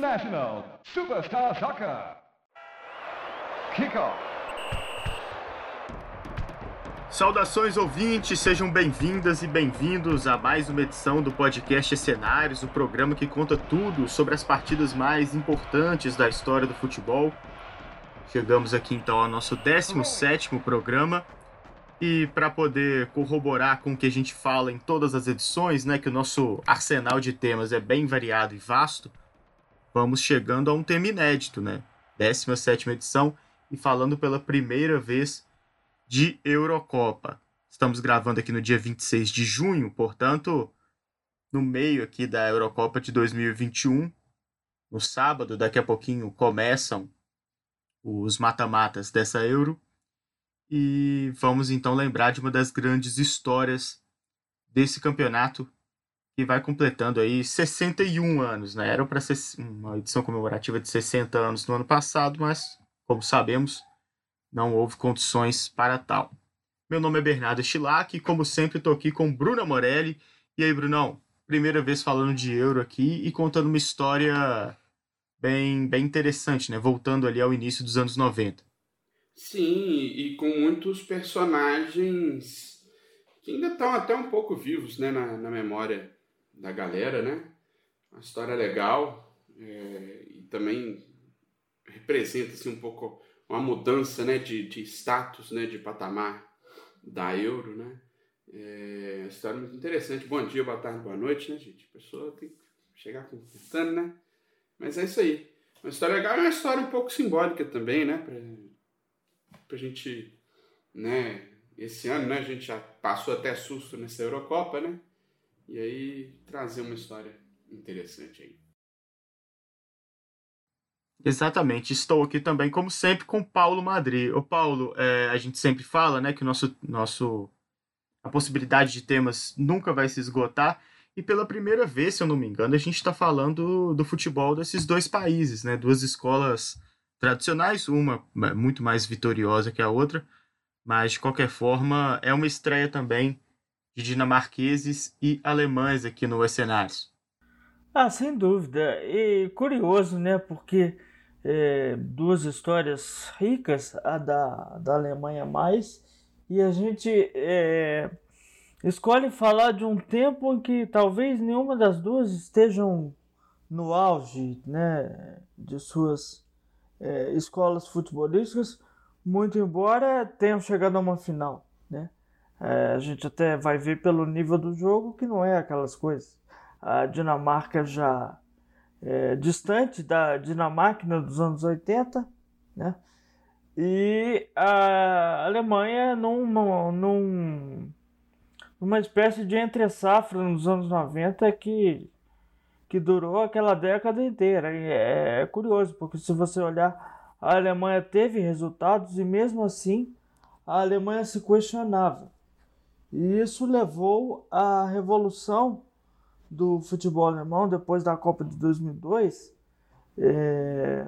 International Superstar Soccer. Kickoff. Saudações ouvintes, sejam bem-vindas e bem-vindos a mais uma edição do podcast Cenários, o programa que conta tudo sobre as partidas mais importantes da história do futebol. Chegamos aqui então ao nosso 17º programa e para poder corroborar com o que a gente fala em todas as edições, né, que o nosso arsenal de temas é bem variado e vasto, vamos chegando a um tema inédito, né? 17ª edição e falando pela primeira vez de Eurocopa. Estamos gravando aqui no dia 26 de junho, portanto, no meio aqui da Eurocopa de 2021. No sábado, daqui a pouquinho, começam os mata-matas dessa Euro. E vamos então lembrar de uma das grandes histórias desse campeonato que vai completando aí 61 anos, né? Era para ser uma edição comemorativa de 60 anos no ano passado, mas como sabemos, não houve condições para tal. Meu nome é Bernardo Stilac e como sempre estou aqui com Bruna Morelli. E aí, Brunão? Primeira vez falando de Euro aqui e contando uma história bem, bem interessante, né? Voltando ali ao início dos anos 90. Sim, e com muitos personagens que ainda estão até um pouco vivos né, na, na memória da galera, né? Uma história legal é, e também representa assim, um pouco uma mudança né, de, de status, né, de patamar da Euro, né? É história muito interessante. Bom dia, boa tarde, boa noite, né, gente? A pessoa tem que chegar contando, né? Mas é isso aí. Uma história legal é uma história um pouco simbólica também, né? Pra, pra gente, né? Esse ano, né? A gente já passou até susto nessa Eurocopa, né? E aí trazer uma história interessante aí. Exatamente, estou aqui também, como sempre, com Paulo Madri. O Paulo, é, a gente sempre fala né, que o nosso, nosso, a possibilidade de temas nunca vai se esgotar, e pela primeira vez, se eu não me engano, a gente está falando do futebol desses dois países, né? Duas escolas tradicionais, uma muito mais vitoriosa que a outra, mas de qualquer forma é uma estreia também de dinamarqueses e alemães aqui no Cenários. Ah, sem dúvida. E curioso, né? Porque é, duas histórias ricas, a da, da Alemanha mais, e a gente é, escolhe falar de um tempo em que talvez nenhuma das duas estejam no auge né, de suas é, escolas futebolísticas, muito embora tenham chegado a uma final. Né? É, a gente até vai ver pelo nível do jogo que não é aquelas coisas. A Dinamarca já é, distante da Dinamarca dos anos 80, né? e a Alemanha num, num, uma espécie de entre-safra nos anos 90 que, que durou aquela década inteira. E é, é curioso, porque se você olhar, a Alemanha teve resultados e mesmo assim a Alemanha se questionava. E isso levou à revolução do futebol alemão depois da Copa de 2002 é,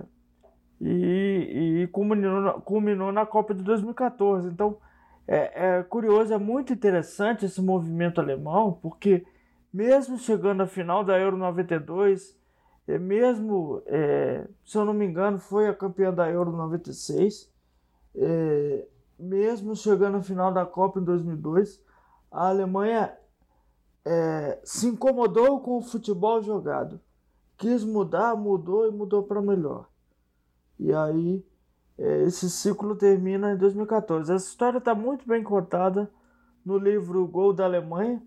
e, e culminou, culminou na Copa de 2014. Então, é, é curioso, é muito interessante esse movimento alemão, porque mesmo chegando à final da Euro 92, é mesmo, é, se eu não me engano, foi a campeã da Euro 96, é, mesmo chegando à final da Copa em 2002, a Alemanha é, se incomodou com o futebol jogado, quis mudar, mudou e mudou para melhor. E aí é, esse ciclo termina em 2014. Essa história está muito bem contada no livro Gol da Alemanha,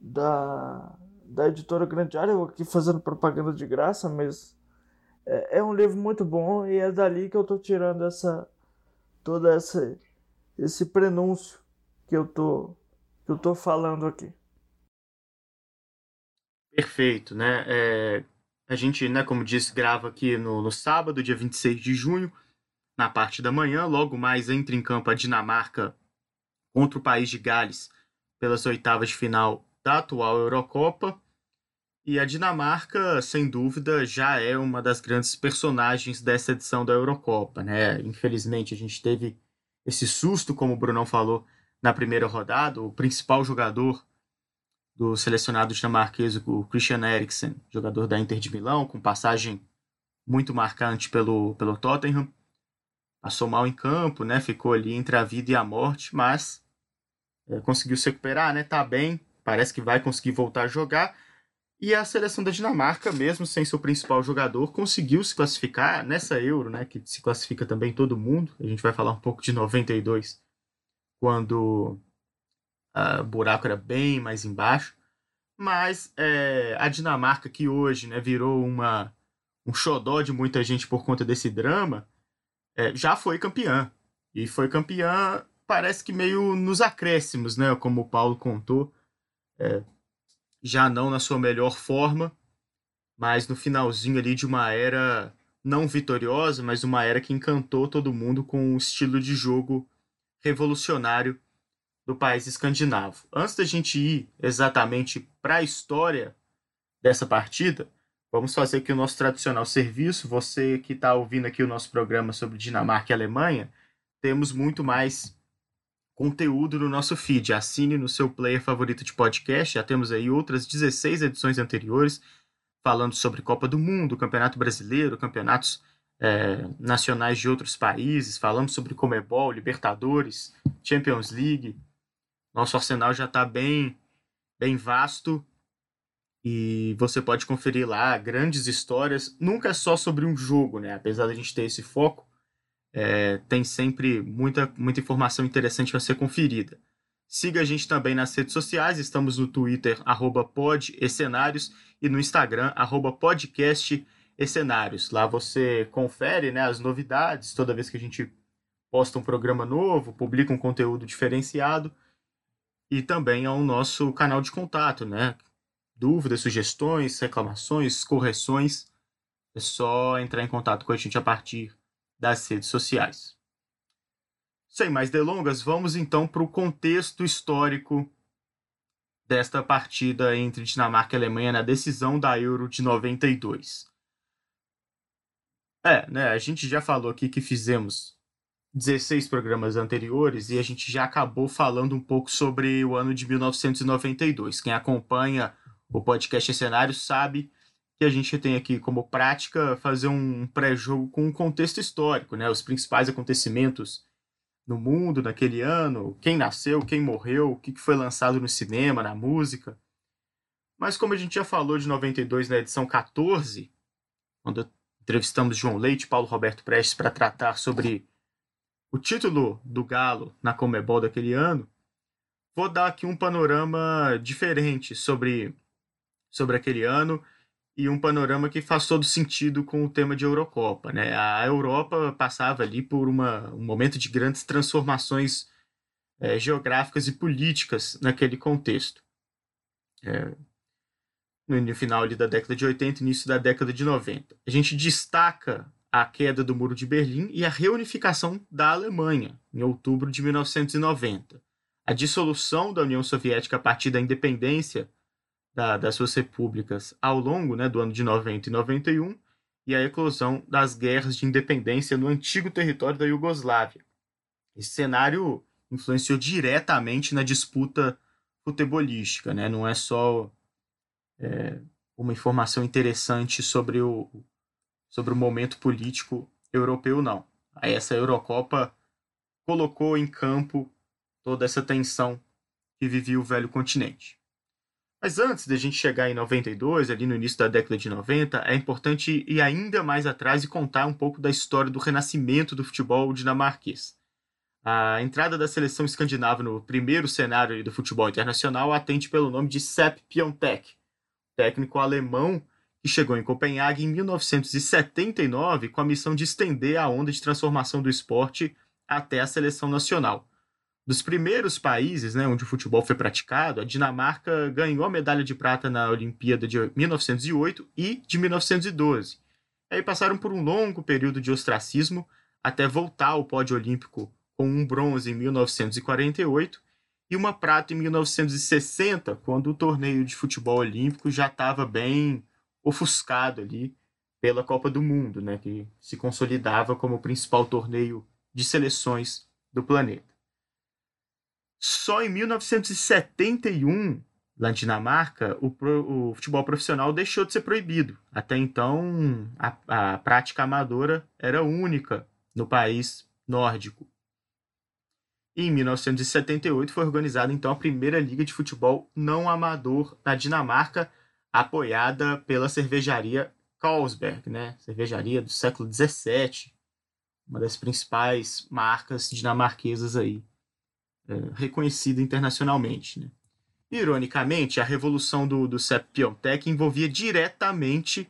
da, da editora Grande Área. Eu aqui fazendo propaganda de graça, mas é, é um livro muito bom e é dali que eu estou tirando essa toda essa esse prenúncio que eu tô que eu tô falando aqui. Perfeito, né? É, a gente, né, como disse, grava aqui no, no sábado, dia 26 de junho na parte da manhã. Logo mais entra em campo a Dinamarca contra o país de Gales pelas oitavas de final da atual Eurocopa. E a Dinamarca, sem dúvida, já é uma das grandes personagens dessa edição da Eurocopa. Né? Infelizmente, a gente teve esse susto, como o Brunão falou, na primeira rodada. O principal jogador do selecionado dinamarquês, o Christian Eriksen, jogador da Inter de Milão, com passagem muito marcante pelo, pelo Tottenham. Passou mal em campo, né? Ficou ali entre a vida e a morte, mas é, conseguiu se recuperar, né? Tá bem, parece que vai conseguir voltar a jogar. E a seleção da Dinamarca, mesmo sem seu principal jogador, conseguiu se classificar nessa Euro, né? Que se classifica também todo mundo. A gente vai falar um pouco de 92, quando uh, o buraco era bem mais embaixo. Mas é, a Dinamarca, que hoje né, virou uma, um xodó de muita gente por conta desse drama, é, já foi campeã. E foi campeã, parece que meio nos acréscimos, né? Como o Paulo contou. É, já não na sua melhor forma, mas no finalzinho ali de uma era não vitoriosa, mas uma era que encantou todo mundo com um estilo de jogo revolucionário do país escandinavo. Antes da gente ir exatamente para a história dessa partida, vamos fazer aqui o nosso tradicional serviço. Você que está ouvindo aqui o nosso programa sobre Dinamarca e Alemanha, temos muito mais conteúdo no nosso feed. Assine no seu player favorito de podcast. Já temos aí outras 16 edições anteriores falando sobre Copa do Mundo, Campeonato Brasileiro, campeonatos é, nacionais de outros países. Falamos sobre Comebol, Libertadores, Champions League. Nosso arsenal já está bem, bem vasto e você pode conferir lá grandes histórias. Nunca é só sobre um jogo, né? Apesar da gente ter esse foco, é, tem sempre muita, muita informação interessante para ser conferida. Siga a gente também nas redes sociais, estamos no Twitter, arroba e no Instagram, arroba Lá você confere né, as novidades toda vez que a gente posta um programa novo, publica um conteúdo diferenciado e também ao nosso canal de contato, né? Dúvidas, sugestões, reclamações, correções, é só entrar em contato com a gente a partir das redes sociais. Sem mais delongas, vamos então para o contexto histórico desta partida entre Dinamarca e Alemanha na decisão da Euro de 92. É, né, a gente já falou aqui que fizemos 16 programas anteriores e a gente já acabou falando um pouco sobre o ano de 1992. Quem acompanha o podcast Cenário sabe que a gente tem aqui como prática fazer um pré-jogo com um contexto histórico, né? Os principais acontecimentos no mundo naquele ano, quem nasceu, quem morreu, o que foi lançado no cinema, na música. Mas como a gente já falou de 92 na edição 14, quando entrevistamos João Leite e Paulo Roberto Prestes para tratar sobre o título do Galo na Comebol daquele ano, vou dar aqui um panorama diferente sobre, sobre aquele ano e um panorama que faz todo sentido com o tema de Eurocopa. Né? A Europa passava ali por uma, um momento de grandes transformações é, geográficas e políticas naquele contexto. É, no final ali da década de 80, início da década de 90. A gente destaca a queda do Muro de Berlim e a reunificação da Alemanha, em outubro de 1990. A dissolução da União Soviética a partir da independência da, das suas repúblicas ao longo né, do ano de 90 e 91 e a eclosão das guerras de independência no antigo território da Iugoslávia. Esse cenário influenciou diretamente na disputa futebolística, né? não é só é, uma informação interessante sobre o, sobre o momento político europeu, não. Aí essa Eurocopa colocou em campo toda essa tensão que vivia o velho continente. Mas antes da gente chegar em 92, ali no início da década de 90, é importante ir ainda mais atrás e contar um pouco da história do renascimento do futebol dinamarquês. A entrada da seleção escandinava no primeiro cenário do futebol internacional atende pelo nome de Sepp Piontek, técnico alemão que chegou em Copenhague em 1979 com a missão de estender a onda de transformação do esporte até a seleção nacional. Dos primeiros países né, onde o futebol foi praticado, a Dinamarca ganhou a medalha de prata na Olimpíada de 1908 e de 1912. Aí passaram por um longo período de ostracismo até voltar ao pódio olímpico com um bronze em 1948 e uma prata em 1960, quando o torneio de futebol olímpico já estava bem ofuscado ali pela Copa do Mundo, né, que se consolidava como o principal torneio de seleções do planeta. Só em 1971 na Dinamarca, o, pro, o, futebol profissional deixou de ser proibido. Até então, a, a prática amadora era única no país nórdico. Em 1978 foi organizada então a primeira liga de futebol não amador na Dinamarca, apoiada pela cervejaria Carlsberg, né? cervejaria do século XVII, uma das principais marcas dinamarquesas aí, é, reconhecida internacionalmente. Né? Ironicamente, a revolução do, do Piontek envolvia diretamente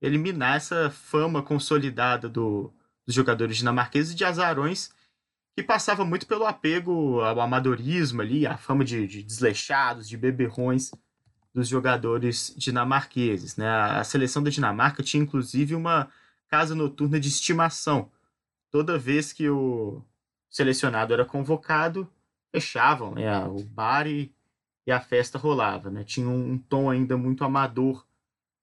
eliminar essa fama consolidada do, dos jogadores dinamarqueses de azarões que passava muito pelo apego ao amadorismo ali, a fama de, de desleixados, de beberrões dos jogadores dinamarqueses. Né? A seleção da Dinamarca tinha inclusive uma casa noturna de estimação. Toda vez que o selecionado era convocado, fechavam né? o bar e, e a festa rolava. Né? Tinha um, um tom ainda muito amador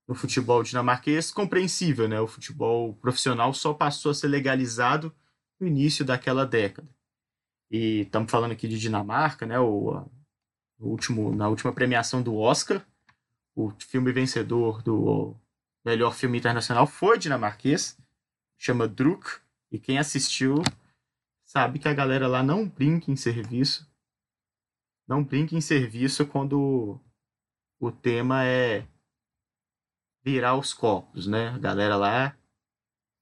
no futebol dinamarquês, compreensível, né? O futebol profissional só passou a ser legalizado no início daquela década. E estamos falando aqui de Dinamarca, né? O, o, último, na última premiação do Oscar, o filme vencedor do melhor filme internacional foi dinamarquês, chama Druk, e quem assistiu sabe que a galera lá não brinca em serviço. Não brinca em serviço quando o tema é virar os copos, né? A galera lá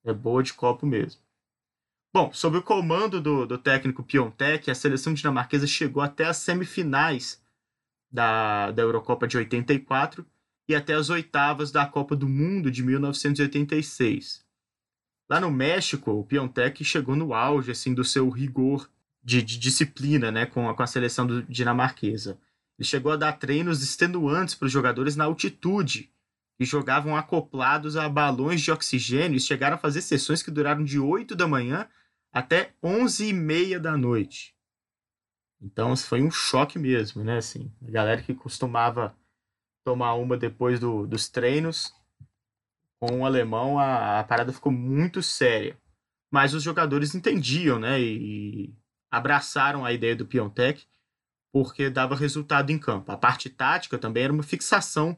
é boa de copo mesmo. Bom, sob o comando do, do técnico Piontek, a seleção dinamarquesa chegou até as semifinais da, da Eurocopa de 84 e até as oitavas da Copa do Mundo de 1986. Lá no México, o Piontek chegou no auge assim do seu rigor de, de disciplina né, com, a, com a seleção do, dinamarquesa. Ele chegou a dar treinos extenuantes para os jogadores na altitude e jogavam acoplados a balões de oxigênio e chegaram a fazer sessões que duraram de 8 da manhã até 11 e meia da noite. Então foi um choque mesmo, né? Assim, a galera que costumava tomar uma depois do, dos treinos, com o alemão a, a, parada ficou muito séria. Mas os jogadores entendiam, né? E, e abraçaram a ideia do Piontek porque dava resultado em campo. A parte tática também era uma fixação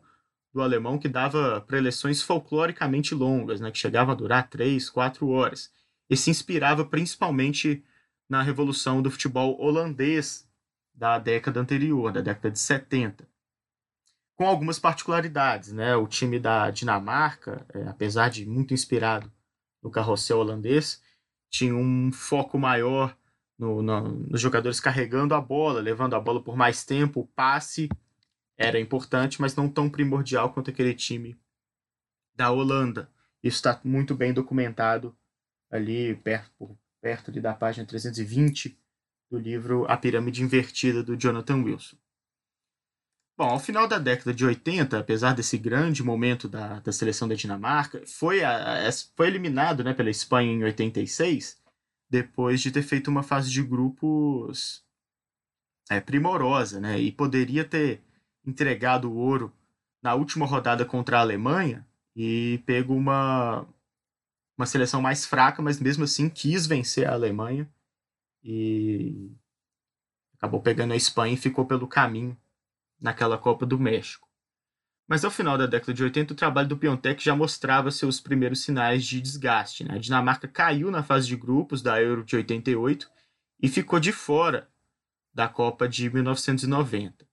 do alemão que dava preleções folcloricamente longas, né, que chegavam a durar três, quatro horas. E se inspirava principalmente na revolução do futebol holandês da década anterior, da década de 70. Com algumas particularidades, né? O time da Dinamarca, é, apesar de muito inspirado no carrossel holandês, tinha um foco maior no, no, nos jogadores carregando a bola, levando a bola por mais tempo, o passe era importante, mas não tão primordial quanto aquele time da Holanda. Isso está muito bem documentado ali perto, perto ali da página 320 do livro A Pirâmide Invertida, do Jonathan Wilson. Bom, ao final da década de 80, apesar desse grande momento da, da seleção da Dinamarca, foi, a, foi eliminado né, pela Espanha em 86, depois de ter feito uma fase de grupos é, primorosa, né, e poderia ter entregado o ouro na última rodada contra a Alemanha e pego uma, uma seleção mais fraca, mas mesmo assim quis vencer a Alemanha e acabou pegando a Espanha e ficou pelo caminho naquela Copa do México. Mas ao final da década de 80, o trabalho do Piontek já mostrava seus primeiros sinais de desgaste. Né? A Dinamarca caiu na fase de grupos da Euro de 88 e ficou de fora da Copa de 1990.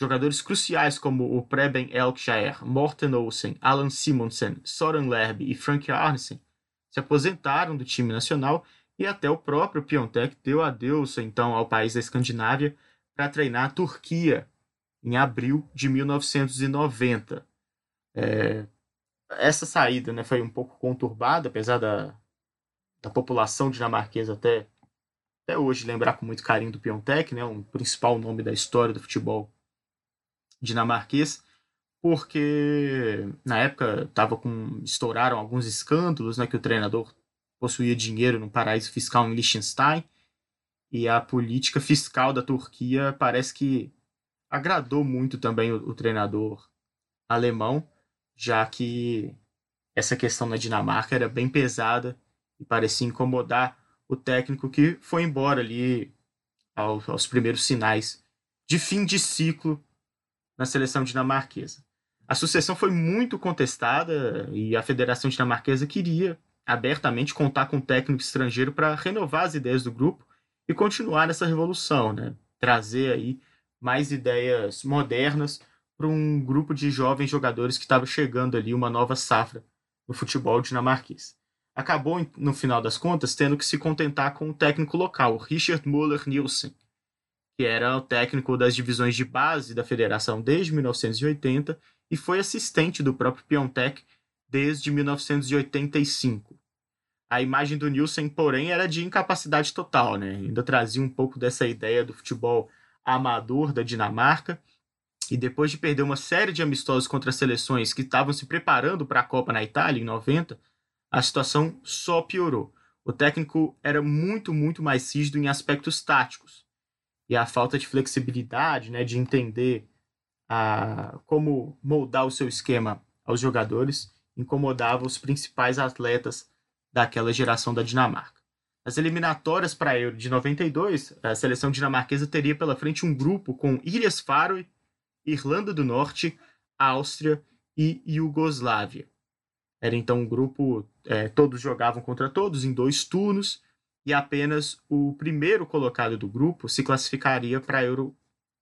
Jogadores cruciais como o Preben Elkshire, Morten Olsen, Alan Simonsen, Soren Lerby e Frank Arnesen se aposentaram do time nacional e até o próprio Piontek deu adeus então ao país da Escandinávia para treinar a Turquia em abril de 1990. É, essa saída né, foi um pouco conturbada, apesar da, da população dinamarquesa até, até hoje lembrar com muito carinho do Piontek, né, um principal nome da história do futebol dinamarquês, porque na época tava com estouraram alguns escândalos, né, que o treinador possuía dinheiro no paraíso fiscal em Liechtenstein e a política fiscal da Turquia parece que agradou muito também o, o treinador alemão, já que essa questão na Dinamarca era bem pesada e parecia incomodar o técnico que foi embora ali aos, aos primeiros sinais de fim de ciclo na seleção dinamarquesa. A sucessão foi muito contestada e a Federação Dinamarquesa queria abertamente contar com um técnico estrangeiro para renovar as ideias do grupo e continuar essa revolução, né? trazer aí mais ideias modernas para um grupo de jovens jogadores que estava chegando ali uma nova safra no futebol dinamarquês. Acabou, no final das contas, tendo que se contentar com o técnico local, Richard Müller Nielsen, que era o técnico das divisões de base da federação desde 1980 e foi assistente do próprio Piontek desde 1985. A imagem do Nielsen, porém, era de incapacidade total, né? Ainda trazia um pouco dessa ideia do futebol amador da Dinamarca. E depois de perder uma série de amistosos contra seleções que estavam se preparando para a Copa na Itália em 90, a situação só piorou. O técnico era muito, muito mais rígido em aspectos táticos. E a falta de flexibilidade, né, de entender a, como moldar o seu esquema aos jogadores, incomodava os principais atletas daquela geração da Dinamarca. Nas eliminatórias para a Euro de 92, a seleção dinamarquesa teria pela frente um grupo com Ilhas Faroe, Irlanda do Norte, Áustria e Iugoslávia. Era então um grupo, é, todos jogavam contra todos em dois turnos, e apenas o primeiro colocado do grupo se classificaria para a Euro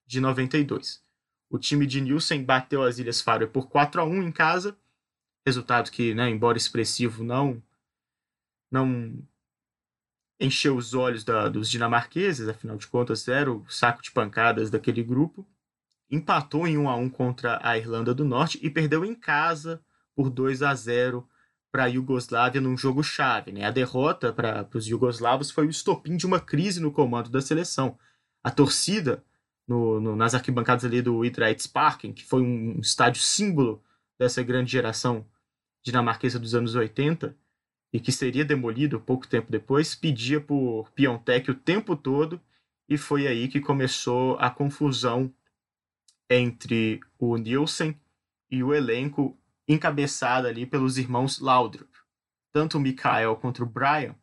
de 92. O time de Nielsen bateu as Ilhas Faroe por 4 a 1 em casa, resultado que, né, embora expressivo, não não encheu os olhos da, dos dinamarqueses, afinal de contas era o saco de pancadas daquele grupo. Empatou em 1 a 1 contra a Irlanda do Norte e perdeu em casa por 2 a 0 para a Iugoslávia num jogo chave. Né? A derrota para os iugoslavos foi o estopim de uma crise no comando da seleção. A torcida no, no, nas arquibancadas ali do Idrettsparken, que foi um estádio símbolo dessa grande geração dinamarquesa dos anos 80, e que seria demolido pouco tempo depois, pedia por Piontek o tempo todo, e foi aí que começou a confusão entre o Nielsen e o elenco encabeçado ali pelos irmãos Laudrup. Tanto o Mikael quanto o Brian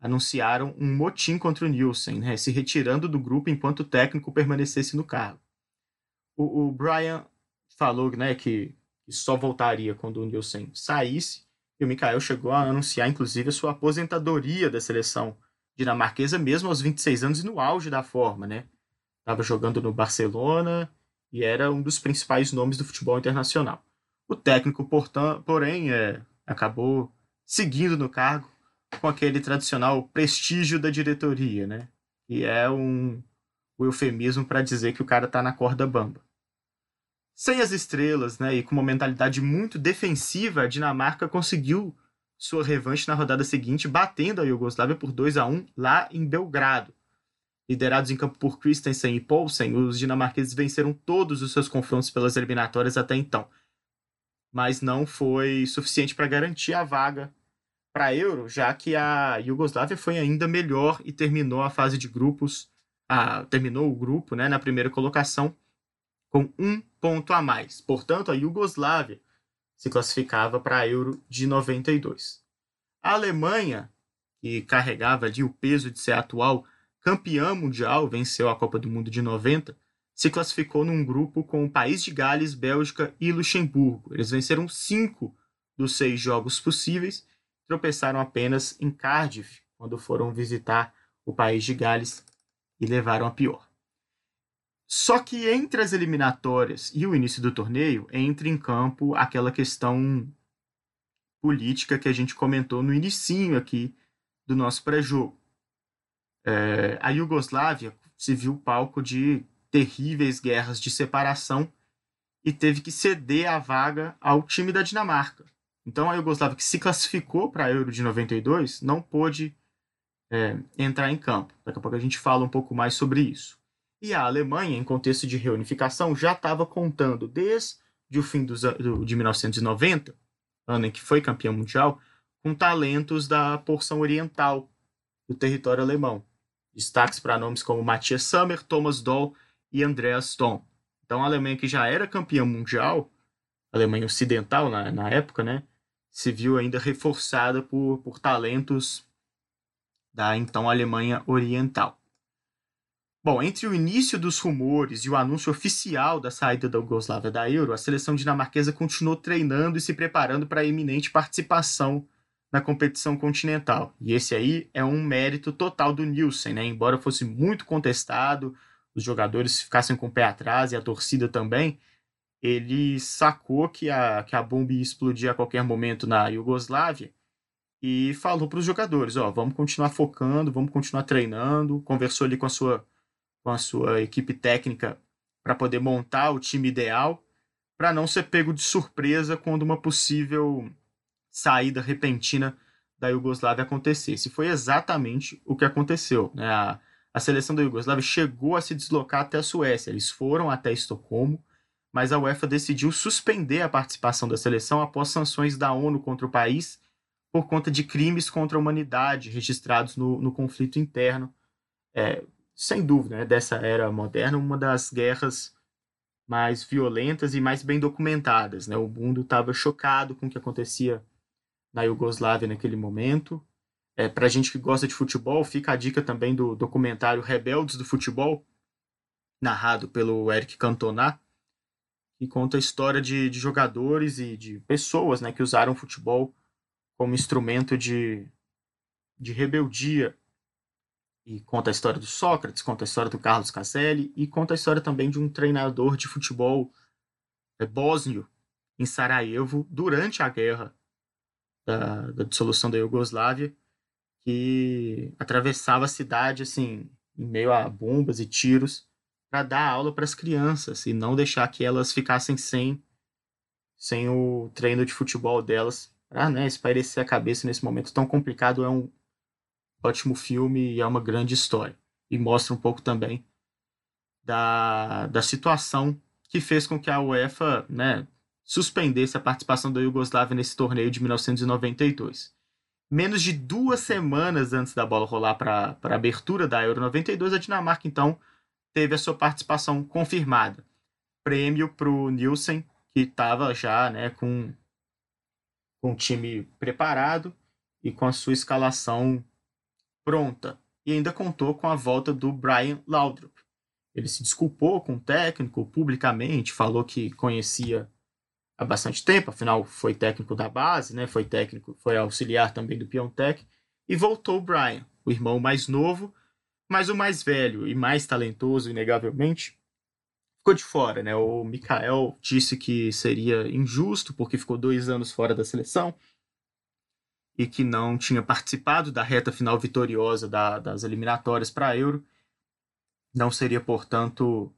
anunciaram um motim contra o Nielsen, né, se retirando do grupo enquanto o técnico permanecesse no cargo. O, o Brian falou né, que, que só voltaria quando o Nielsen saísse, e o Mikael chegou a anunciar, inclusive, a sua aposentadoria da seleção dinamarquesa, mesmo aos 26 anos e no auge da forma, né? Estava jogando no Barcelona e era um dos principais nomes do futebol internacional. O técnico, porém, é, acabou seguindo no cargo com aquele tradicional prestígio da diretoria, né? E é um, um eufemismo para dizer que o cara está na corda bamba. Sem as estrelas, né, e com uma mentalidade muito defensiva, a Dinamarca conseguiu sua revanche na rodada seguinte, batendo a Iugoslávia por 2 a 1 lá em Belgrado. Liderados em campo por Christensen e Poulsen, os dinamarqueses venceram todos os seus confrontos pelas eliminatórias até então. Mas não foi suficiente para garantir a vaga para Euro, já que a Iugoslávia foi ainda melhor e terminou a fase de grupos, a, terminou o grupo né, na primeira colocação com um ponto a mais. Portanto, a Iugoslávia se classificava para a Euro de 92. A Alemanha, que carregava ali o peso de ser atual campeã mundial, venceu a Copa do Mundo de 90, se classificou num grupo com o País de Gales, Bélgica e Luxemburgo. Eles venceram cinco dos seis jogos possíveis, tropeçaram apenas em Cardiff, quando foram visitar o País de Gales e levaram a pior. Só que entre as eliminatórias e o início do torneio, entra em campo aquela questão política que a gente comentou no inicinho aqui do nosso pré-jogo. É, a Iugoslávia se viu palco de terríveis guerras de separação e teve que ceder a vaga ao time da Dinamarca. Então a Iugoslávia, que se classificou para a Euro de 92, não pôde é, entrar em campo. Daqui a pouco a gente fala um pouco mais sobre isso. E a Alemanha, em contexto de reunificação, já estava contando desde o fim dos, do, de 1990, ano em que foi campeão mundial, com talentos da porção oriental do território alemão. Destaques para nomes como Matthias Sammer, Thomas Doll e Andreas Stone. Então a Alemanha, que já era campeã mundial, Alemanha ocidental na, na época, né, se viu ainda reforçada por, por talentos da então Alemanha Oriental. Bom, entre o início dos rumores e o anúncio oficial da saída da Yugoslávia da Euro, a seleção dinamarquesa continuou treinando e se preparando para a iminente participação na competição continental. E esse aí é um mérito total do Nielsen, né? Embora fosse muito contestado, os jogadores ficassem com o pé atrás e a torcida também, ele sacou que a, que a bomba ia explodir a qualquer momento na Iugoslávia e falou para os jogadores, ó, vamos continuar focando, vamos continuar treinando, conversou ali com a sua com a sua equipe técnica para poder montar o time ideal, para não ser pego de surpresa quando uma possível saída repentina da Iugoslávia acontecesse. Foi exatamente o que aconteceu. Né? A, a seleção da Iugoslávia chegou a se deslocar até a Suécia. Eles foram até Estocolmo, mas a UEFA decidiu suspender a participação da seleção após sanções da ONU contra o país por conta de crimes contra a humanidade registrados no, no conflito interno. É, sem dúvida, né, dessa era moderna, uma das guerras mais violentas e mais bem documentadas. Né? O mundo estava chocado com o que acontecia na Iugoslávia naquele momento. É, Para gente que gosta de futebol, fica a dica também do documentário Rebeldes do Futebol, narrado pelo Eric Cantona, que conta a história de, de jogadores e de pessoas né, que usaram o futebol como instrumento de, de rebeldia. E conta a história do Sócrates, conta a história do Carlos Caselli e conta a história também de um treinador de futebol é, bósnio em Sarajevo durante a guerra da, da dissolução da Iugoslávia que atravessava a cidade assim em meio a bombas e tiros para dar aula para as crianças e não deixar que elas ficassem sem sem o treino de futebol delas para né, espairecer a cabeça nesse momento tão complicado é um ótimo filme e é uma grande história. E mostra um pouco também da, da situação que fez com que a UEFA né, suspendesse a participação da Iugoslávia nesse torneio de 1992. Menos de duas semanas antes da bola rolar para a abertura da Euro 92, a Dinamarca então teve a sua participação confirmada. Prêmio para o Nielsen, que estava já né, com, com o time preparado e com a sua escalação pronta e ainda contou com a volta do Brian Laudrup. Ele se desculpou com o técnico publicamente, falou que conhecia há bastante tempo, afinal foi técnico da base, né? Foi técnico, foi auxiliar também do Piontech e voltou o Brian, o irmão mais novo, mas o mais velho e mais talentoso, inegavelmente, ficou de fora, né? O Mikael disse que seria injusto porque ficou dois anos fora da seleção e que não tinha participado da reta final vitoriosa da, das eliminatórias para a Euro. Não seria, portanto,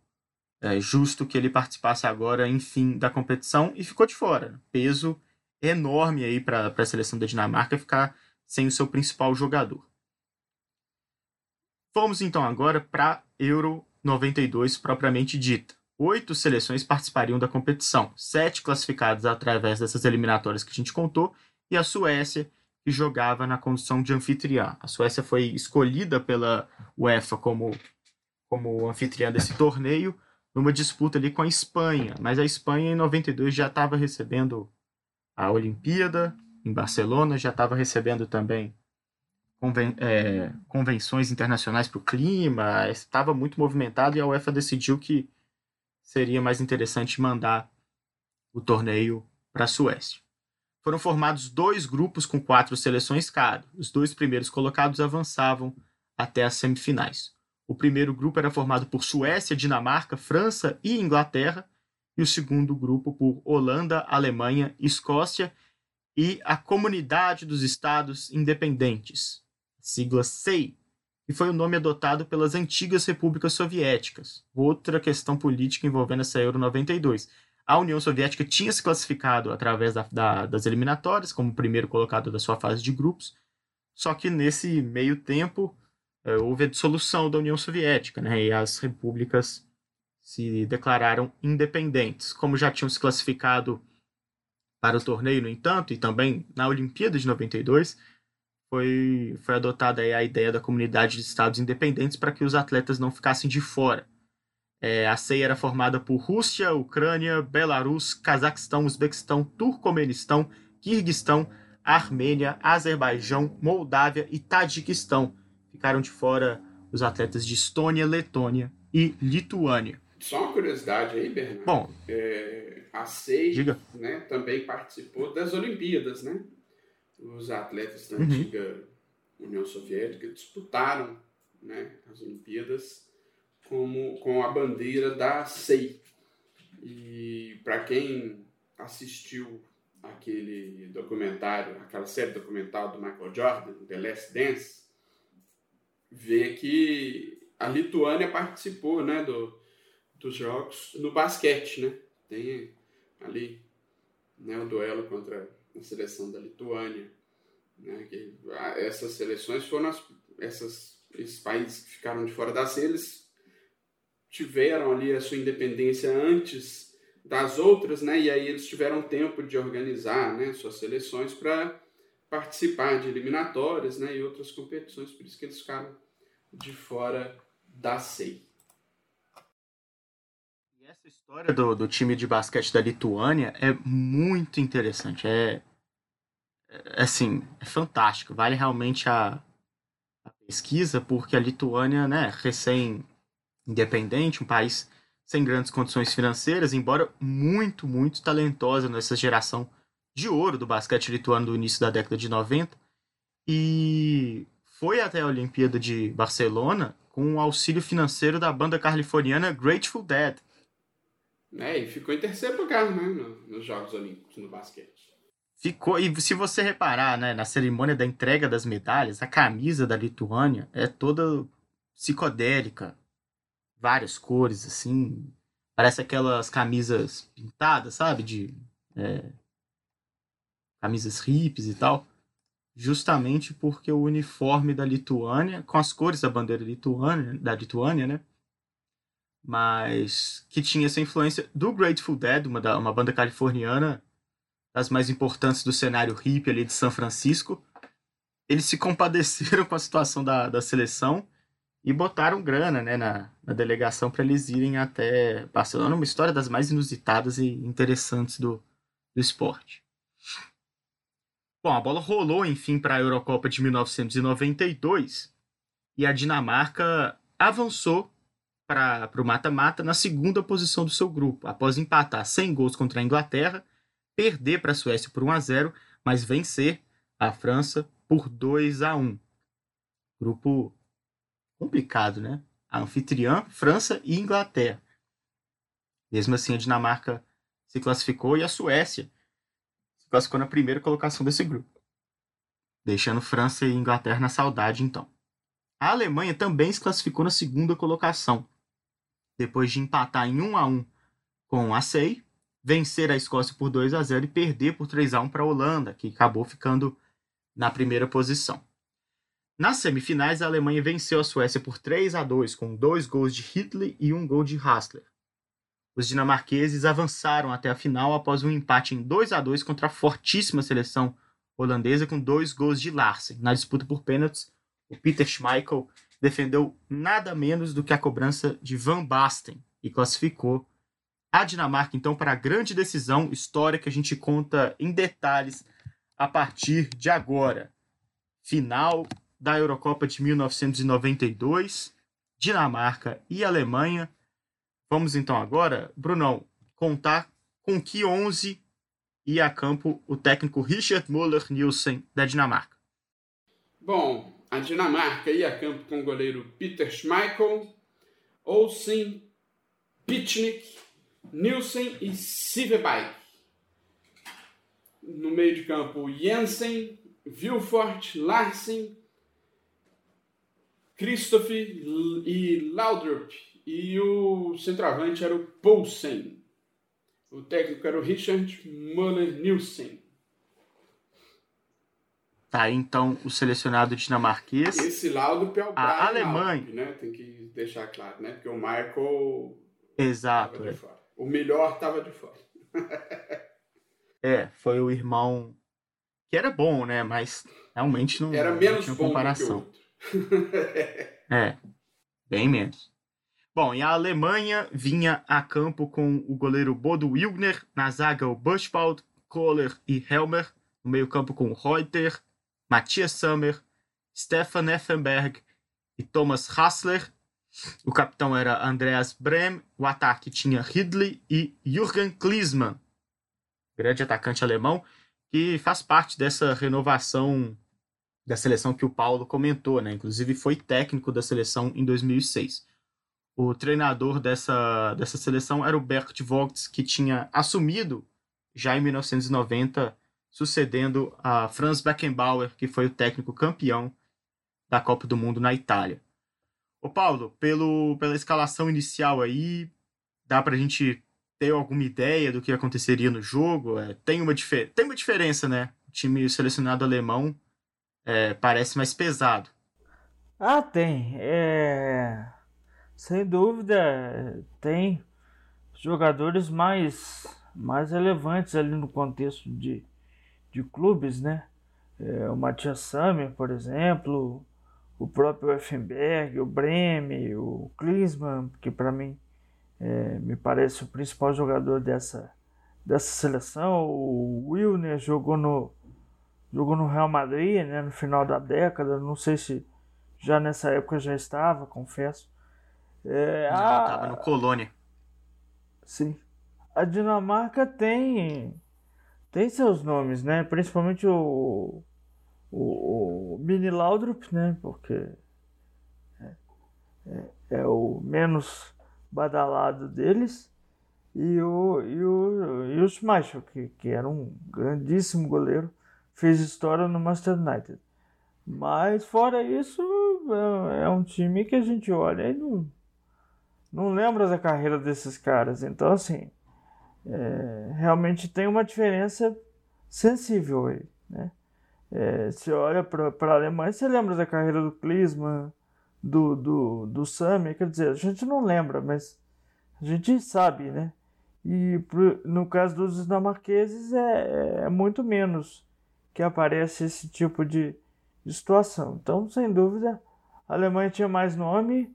é, justo que ele participasse agora, enfim, da competição e ficou de fora. Peso enorme aí para a seleção da Dinamarca ficar sem o seu principal jogador. Vamos então agora para Euro 92 propriamente dita. Oito seleções participariam da competição, sete classificadas através dessas eliminatórias que a gente contou, e a Suécia, que jogava na condição de anfitriã. A Suécia foi escolhida pela UEFA como, como anfitriã desse torneio, numa disputa ali com a Espanha. Mas a Espanha, em 92, já estava recebendo a Olimpíada em Barcelona, já estava recebendo também conven é, convenções internacionais para o clima, estava muito movimentado e a UEFA decidiu que seria mais interessante mandar o torneio para a Suécia foram formados dois grupos com quatro seleções cada. Os dois primeiros colocados avançavam até as semifinais. O primeiro grupo era formado por Suécia, Dinamarca, França e Inglaterra, e o segundo grupo por Holanda, Alemanha, Escócia e a Comunidade dos Estados Independentes, sigla SEI, que foi o nome adotado pelas antigas repúblicas soviéticas. Outra questão política envolvendo essa Euro 92 a União Soviética tinha se classificado através da, da, das eliminatórias, como primeiro colocado da sua fase de grupos, só que nesse meio tempo é, houve a dissolução da União Soviética, né, e as repúblicas se declararam independentes. Como já tinham se classificado para o torneio, no entanto, e também na Olimpíada de 92, foi, foi adotada a ideia da comunidade de estados independentes para que os atletas não ficassem de fora. É, a CEI era formada por Rússia, Ucrânia, Belarus, Cazaquistão, Uzbequistão, Turcomenistão, Quirguistão, Armênia, Azerbaijão, Moldávia e Tadiquistão. Ficaram de fora os atletas de Estônia, Letônia e Lituânia. Só uma curiosidade aí, Bernardo. Bom, é, a diga. Né, também participou das Olimpíadas, né? Os atletas da Uhum. antiga União Soviética disputaram né, as Olimpíadas como, com a bandeira da SEI. E para quem assistiu aquele documentário, aquela série documental do Michael Jordan, The Last Dance, vê que a Lituânia participou né, do, dos jogos no basquete, né? Tem ali né, o duelo contra a seleção da Lituânia. Né, que, ah, essas seleções foram as, essas, esses países que ficaram de fora das eles tiveram ali a sua independência antes das outras, né? E aí eles tiveram tempo de organizar, né, suas seleções para participar de eliminatórias, né, e outras competições, por isso que eles ficaram de fora da SEI. Essa história do, do time de basquete da Lituânia é muito interessante. É, é assim, é fantástico. Vale realmente a, a pesquisa, porque a Lituânia, né, recém-independente, um país sem grandes condições financeiras, embora muito, muito talentosa nessa geração de ouro do basquete lituano do início da década de 90. E foi até a Olimpíada de Barcelona com o auxílio financeiro da banda californiana Grateful Dead. É, e ficou em terceiro lugar, né, no- nos Jogos Olímpicos no basquete. Ficou, e se você reparar, né, na cerimônia da entrega das medalhas, a camisa da Lituânia é toda psicodélica, várias cores, assim, parece aquelas camisas pintadas, sabe, de é, camisas hippies e tal, justamente porque o uniforme da Lituânia, com as cores da bandeira lituânia, da Lituânia, né, mas que tinha essa influência do Grateful Dead, uma, da, uma banda californiana das mais importantes do cenário hippie ali de São Francisco, eles se compadeceram com a situação da, da seleção e botaram grana né, na, na delegação para eles irem até Barcelona. Uma história das mais inusitadas e interessantes do, do esporte. Bom, a bola rolou, enfim, para a Eurocopa de 1992 e a Dinamarca avançou para o mata-mata na segunda posição do seu grupo, após empatar 100 gols contra a Inglaterra perder para a Suécia por 1 a 0, mas vencer a França por 2 a 1. Grupo complicado, né? A anfitriã, França e Inglaterra. Mesmo assim, a Dinamarca se classificou e a Suécia se classificou na primeira colocação desse grupo, deixando França e Inglaterra na saudade, então. A Alemanha também se classificou na segunda colocação, depois de empatar em 1 a 1 com a SEI, vencer a Escócia por 2 a 0 e perder por 3 a 1 para a Holanda, que acabou ficando na primeira posição. Nas semifinais, a Alemanha venceu a Suécia por 3 a 2 com dois gols de Hitler e um gol de Hassler. Os dinamarqueses avançaram até a final após um empate em 2 a 2 contra a fortíssima seleção holandesa com dois gols de Larsen. Na disputa por pênaltis, o Peter Schmeichel defendeu nada menos do que a cobrança de Van Basten e classificou a Dinamarca, então, para a grande decisão histórica que a gente conta em detalhes a partir de agora. Final da Eurocopa de 1992, Dinamarca e Alemanha. Vamos então agora, Brunão, contar com que 11 ia a campo o técnico Richard Müller Nielsen da Dinamarca. Bom, a Dinamarca ia a campo com o goleiro Peter Schmeichel, Olsen, Pichnik, Nielsen e Sivebeck. No meio de campo, Jensen, Vilfort, Larsen, Christoph e Laudrup. E o centroavante era o Poulsen. O técnico era o Richard Müller Nielsen. Tá aí então o selecionado dinamarquês. Esse Laudrup é o A Alemanha. Laudrup, né? Tem que deixar claro, né? Porque o Michael Exato. É. O melhor estava de fora. É, foi o irmão que era bom, né? Mas realmente não, Era não menos tinha bom do que comparação. outro. É, bem menos. Bom, e a Alemanha vinha a campo com o goleiro Bodo Wilgner, na zaga o Buschwald, Kohler e Helmer, no meio campo com Reuter, Matthias Sammer, Stefan Effenberg e Thomas Hassler. O capitão era Andreas Brem. O ataque tinha Ridley e Jürgen Klinsmann, grande atacante alemão, que faz parte dessa renovação da seleção que o Paulo comentou, né? Inclusive foi técnico da seleção em 2006. O treinador dessa, dessa seleção era o Bert Vogts, que tinha assumido já em 1990, sucedendo a Franz Beckenbauer, que foi o técnico campeão da Copa do Mundo na Itália. Ô Paulo, pelo, pela escalação inicial aí, dá pra gente ter alguma ideia do que aconteceria no jogo? É, tem, uma tem uma diferença, né? O time selecionado alemão é, parece mais pesado. Ah, tem. É... Sem dúvida, tem jogadores mais, mais relevantes ali no contexto de, de clubes, né? É, o Matias Sammer, por exemplo, o próprio Effenberg, o Breme, o Klinsmann, que para mim é, me parece o principal jogador dessa, dessa seleção. O Wilner jogou no, jogou no Real Madrid né, no final da década, não sei se já nessa época já estava, confesso. É, não, estava no Colônia. Sim. A Dinamarca tem tem seus nomes, né? Principalmente o o, o Mini Laudrup, né? Porque é, é, é, o menos badalado deles. E o, e o, e o Schmeichel, que, que era um grandíssimo goleiro, fez história no Master United. Mas fora isso, é, é um time que a gente olha e não, não lembra da carreira desses caras. Então, assim, é, realmente tem uma diferença sensível aí, né? É, você olha para a Alemanha, você lembra da carreira do Klinsmann, do, do, do Sami, quer dizer, a gente não lembra, mas a gente sabe, né? E pro, no caso dos dinamarqueses é, é, muito menos que aparece esse tipo de, de situação. Então, sem dúvida, a Alemanha tinha mais nome,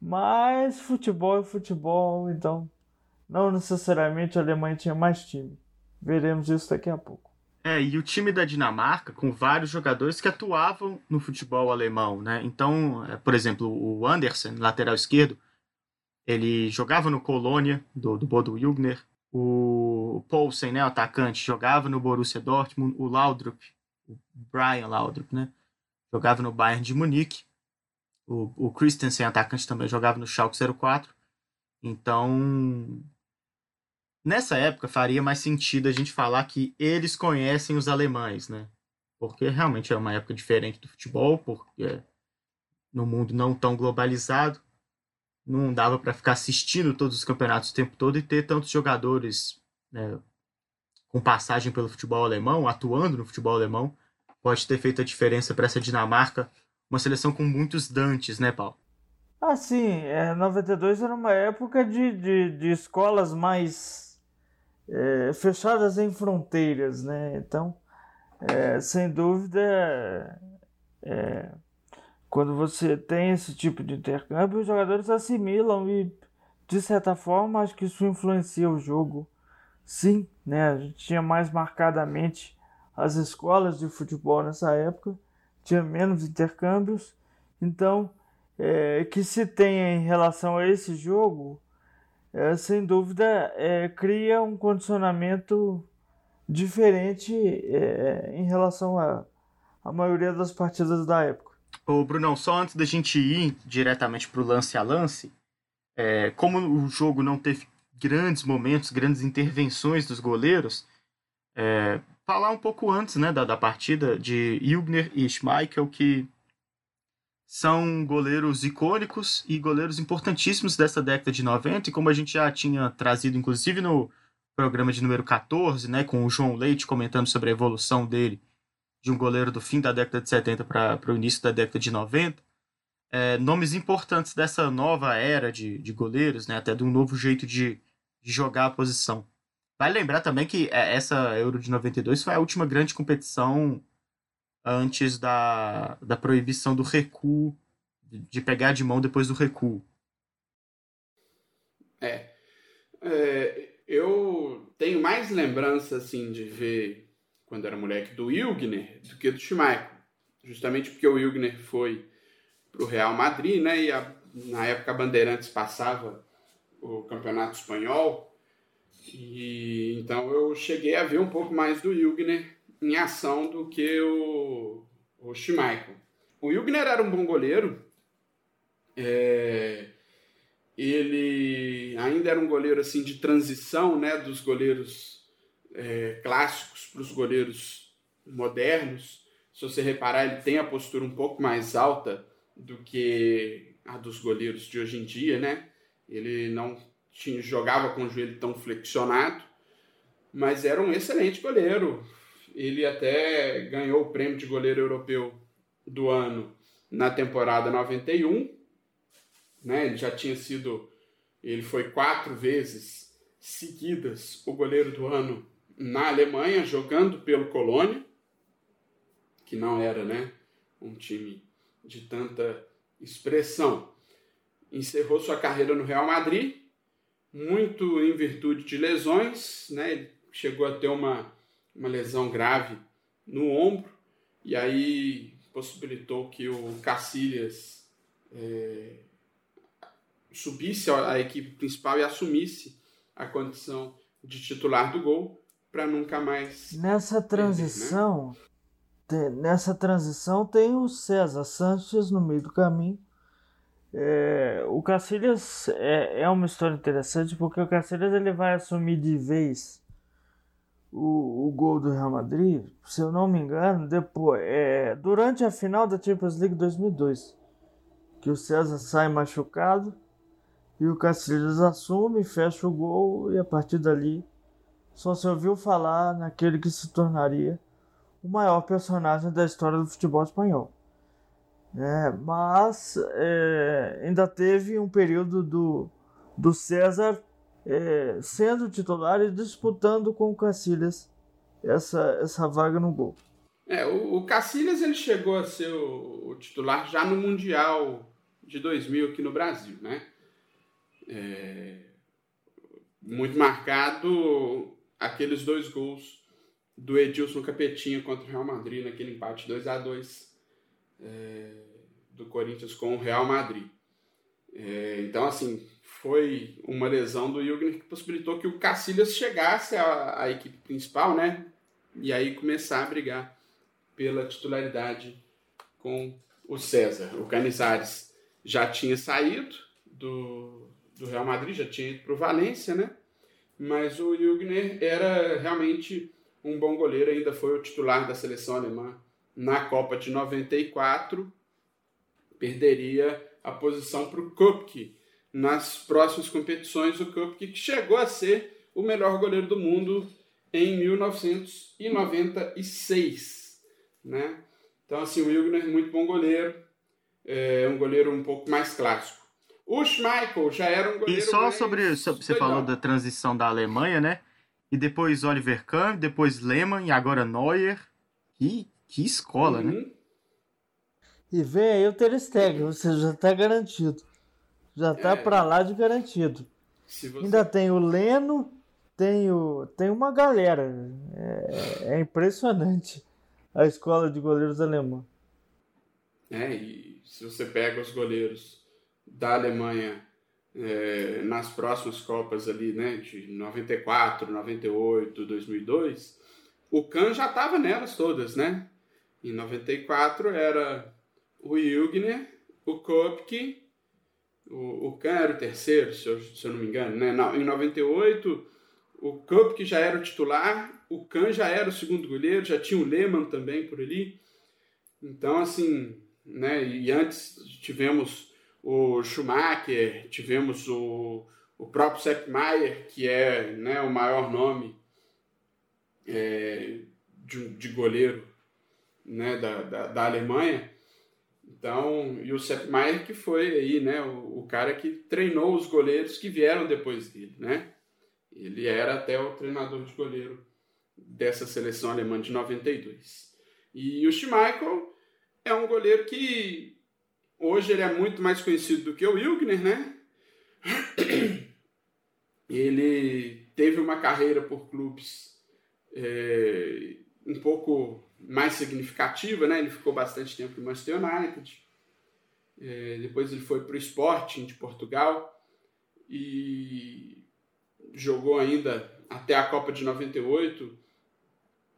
mas futebol é futebol, então não necessariamente a Alemanha tinha mais time. Veremos isso daqui a pouco. É, e o time da Dinamarca, com vários jogadores que atuavam no futebol alemão, né? Então, é, por exemplo, o Andersen, lateral esquerdo, ele jogava no Colônia, do, do Bodo Jugner. O Poulsen, né, o atacante, jogava no Borussia Dortmund. O Laudrup, o Brian Laudrup, né, jogava no Bayern de Munique. O, o Christensen, atacante, também jogava no Schalke 04. Então, Nessa época faria mais sentido a gente falar que eles conhecem os alemães, né? Porque realmente é uma época diferente do futebol, porque no mundo não tão globalizado, não dava para ficar assistindo todos os campeonatos o tempo todo e ter tantos jogadores né, com passagem pelo futebol alemão, atuando no futebol alemão, pode ter feito a diferença para essa Dinamarca, uma seleção com muitos dantes, né, Paulo? Ah, sim. É, 92 era uma época de, de, de escolas mais é, fechadas em fronteiras, né? Então, é, sem dúvida, é, quando você tem esse tipo de intercâmbio, os jogadores assimilam e, de certa forma, acho que isso influencia o jogo. Sim, né? A gente tinha mais marcadamente as escolas de futebol nessa época, tinha menos intercâmbios, então, é, que se tem em relação a esse jogo é, sem dúvida, é, cria um condicionamento diferente é, em relação à a, a maioria das partidas da época. Ô, Brunão, só antes da gente ir diretamente para o lance a lance, como o jogo não teve grandes momentos, grandes intervenções dos goleiros, falar um pouco antes né, da, da partida de Jugner e Schmeichel, que são goleiros icônicos e goleiros importantíssimos dessa década de 90, e como a gente já tinha trazido, inclusive, no programa de número 14, né, com o João Leite comentando sobre a evolução dele, de um goleiro do fim da década de 70 para o início da década de 90, é, nomes importantes dessa nova era de, de goleiros, né, até de um novo jeito de, de jogar a posição. Vale lembrar também que é, essa Euro de 92 foi a última grande competição antes da, da proibição do recuo, de pegar de mão depois do recuo. É. é eu tenho mais lembrança assim de ver quando era moleque do Ilgner do que do Schmeichel. Justamente porque o Ilgner foi para o Real Madrid, né? E a, na época a Bandeirantes passava o Campeonato Espanhol. E então eu cheguei a ver um pouco mais do Hilgner em ação do que o, o Schmeichel. O Hilgner era um bom goleiro. É, ele ainda era um goleiro assim de transição, né, dos goleiros é, clássicos para os goleiros modernos. Se você reparar, ele tem a postura um pouco mais alta do que a dos goleiros de hoje em dia, né? Ele não tinha, jogava com o joelho tão flexionado, mas era um excelente goleiro. Ele até ganhou o prêmio de goleiro europeu do ano na temporada 91. Né? Ele já tinha sido. Ele foi quatro vezes seguidas o goleiro do ano na Alemanha, jogando pelo Colônia, que não era né, um time de tanta expressão. Encerrou sua carreira no Real Madrid, muito em virtude de lesões, né? Ele chegou a ter uma, uma lesão grave no ombro, e aí possibilitou que o Cacilhas é, subisse à equipe principal e assumisse a condição de titular do gol para nunca mais nessa transição perder, né? nessa transição tem o César Sanches no meio do caminho é, o Cacilhas é, é uma história interessante porque o Cacilhas ele vai assumir de vez o, o gol do Real Madrid, se eu não me engano, depois, é, durante a final da Champions League 2002, que o César sai machucado e o Cacilhas assume, fecha o gol e a partir dali só se ouviu falar naquele que se tornaria o maior personagem da história do futebol espanhol. É, mas é, ainda teve um período do, do César é, sendo titular e disputando com o Cacilhas essa, essa vaga no gol. É, o, o Cacilhas ele chegou a ser o, o, titular já no Mundial de 2000 aqui no Brasil, né? É, muito marcado aqueles dois gols do Edilson Capetinha contra o Real Madrid naquele empate 2 a 2 é, do Corinthians com o Real Madrid. É, então, assim, foi uma lesão do Jürgen que possibilitou que o Cacilhas chegasse à, à, equipe principal, né? E aí começar a brigar pela titularidade com o César. O Canizares já tinha saído do, do Real Madrid, já tinha ido para o Valência, né? Mas o Jürgen era realmente um bom goleiro, ainda foi o titular da seleção alemã na Copa de 94. Perderia a posição para o Kupke, nas próximas competições, o Kupke que chegou a ser o melhor goleiro do mundo em 1996, né? Então, assim, o Wilgner é muito bom goleiro, é um goleiro um pouco mais clássico. O Schmeichel já era um goleiro E só sobre, sobre você falou da transição da Alemanha, né? E depois Oliver Kahn, depois Lehmann e agora Neuer. Que, que escola, né? uhum. né? E vem aí o Ter Stegen, você já está garantido. Já tá é. para lá de garantido. Você... Ainda tem o Leno, tem, o, tem uma galera. É, é impressionante a escola de goleiros alemã. É, e se você pega os goleiros da Alemanha é, nas próximas Copas ali, né, de 94, 98, 2002, o Kahn já estava nelas todas, né? Em 94 era o Jürgner, o Kopke o, o Kahn era o terceiro, se eu, se eu não me engano. Né? Não, em 98, o Cup, que já era o titular, o Kahn já era o segundo goleiro, já tinha o Lehmann também por ali. Então, assim, né? E antes tivemos o Schumacher, tivemos o, o próprio Sepp Maier, que é né, o maior nome é, de, de goleiro né, da, da, da Alemanha. Então, e o Sepp Maier que foi aí, né, o, o, cara que treinou os goleiros que vieram depois dele, né? Ele era até o treinador de goleiro dessa seleção alemã de 92. E o Schmeichel é um goleiro que hoje ele é muito mais conhecido do que o Wilgner, né? Ele teve uma carreira por clubes é, um pouco mais significativa, né? Ele ficou bastante tempo no Manchester United. É, depois ele foi para o Sporting de Portugal e jogou ainda até a Copa de 98.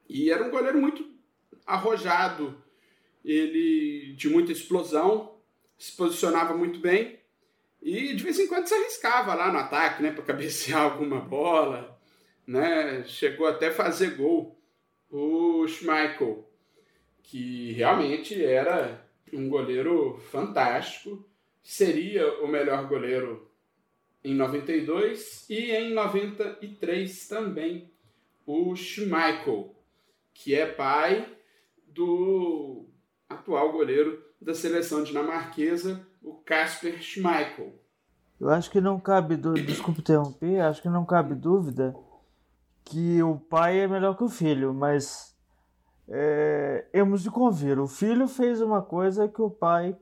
E era um goleiro muito arrojado, ele de muita explosão, se posicionava muito bem e de vez em quando se arriscava lá no ataque, né, para cabecear alguma bola, né? Chegou até fazer gol o Schmeichel, que realmente era um goleiro fantástico, seria o melhor goleiro em 92 e em 93 também o Schmeichel, que é pai do atual goleiro da seleção dinamarquesa, o Kasper Schmeichel. Eu acho que não cabe, desculpe interromper, acho que não cabe dúvida que o pai é melhor que o filho, mas é, hemos de convir, o filho fez uma coisa que o pai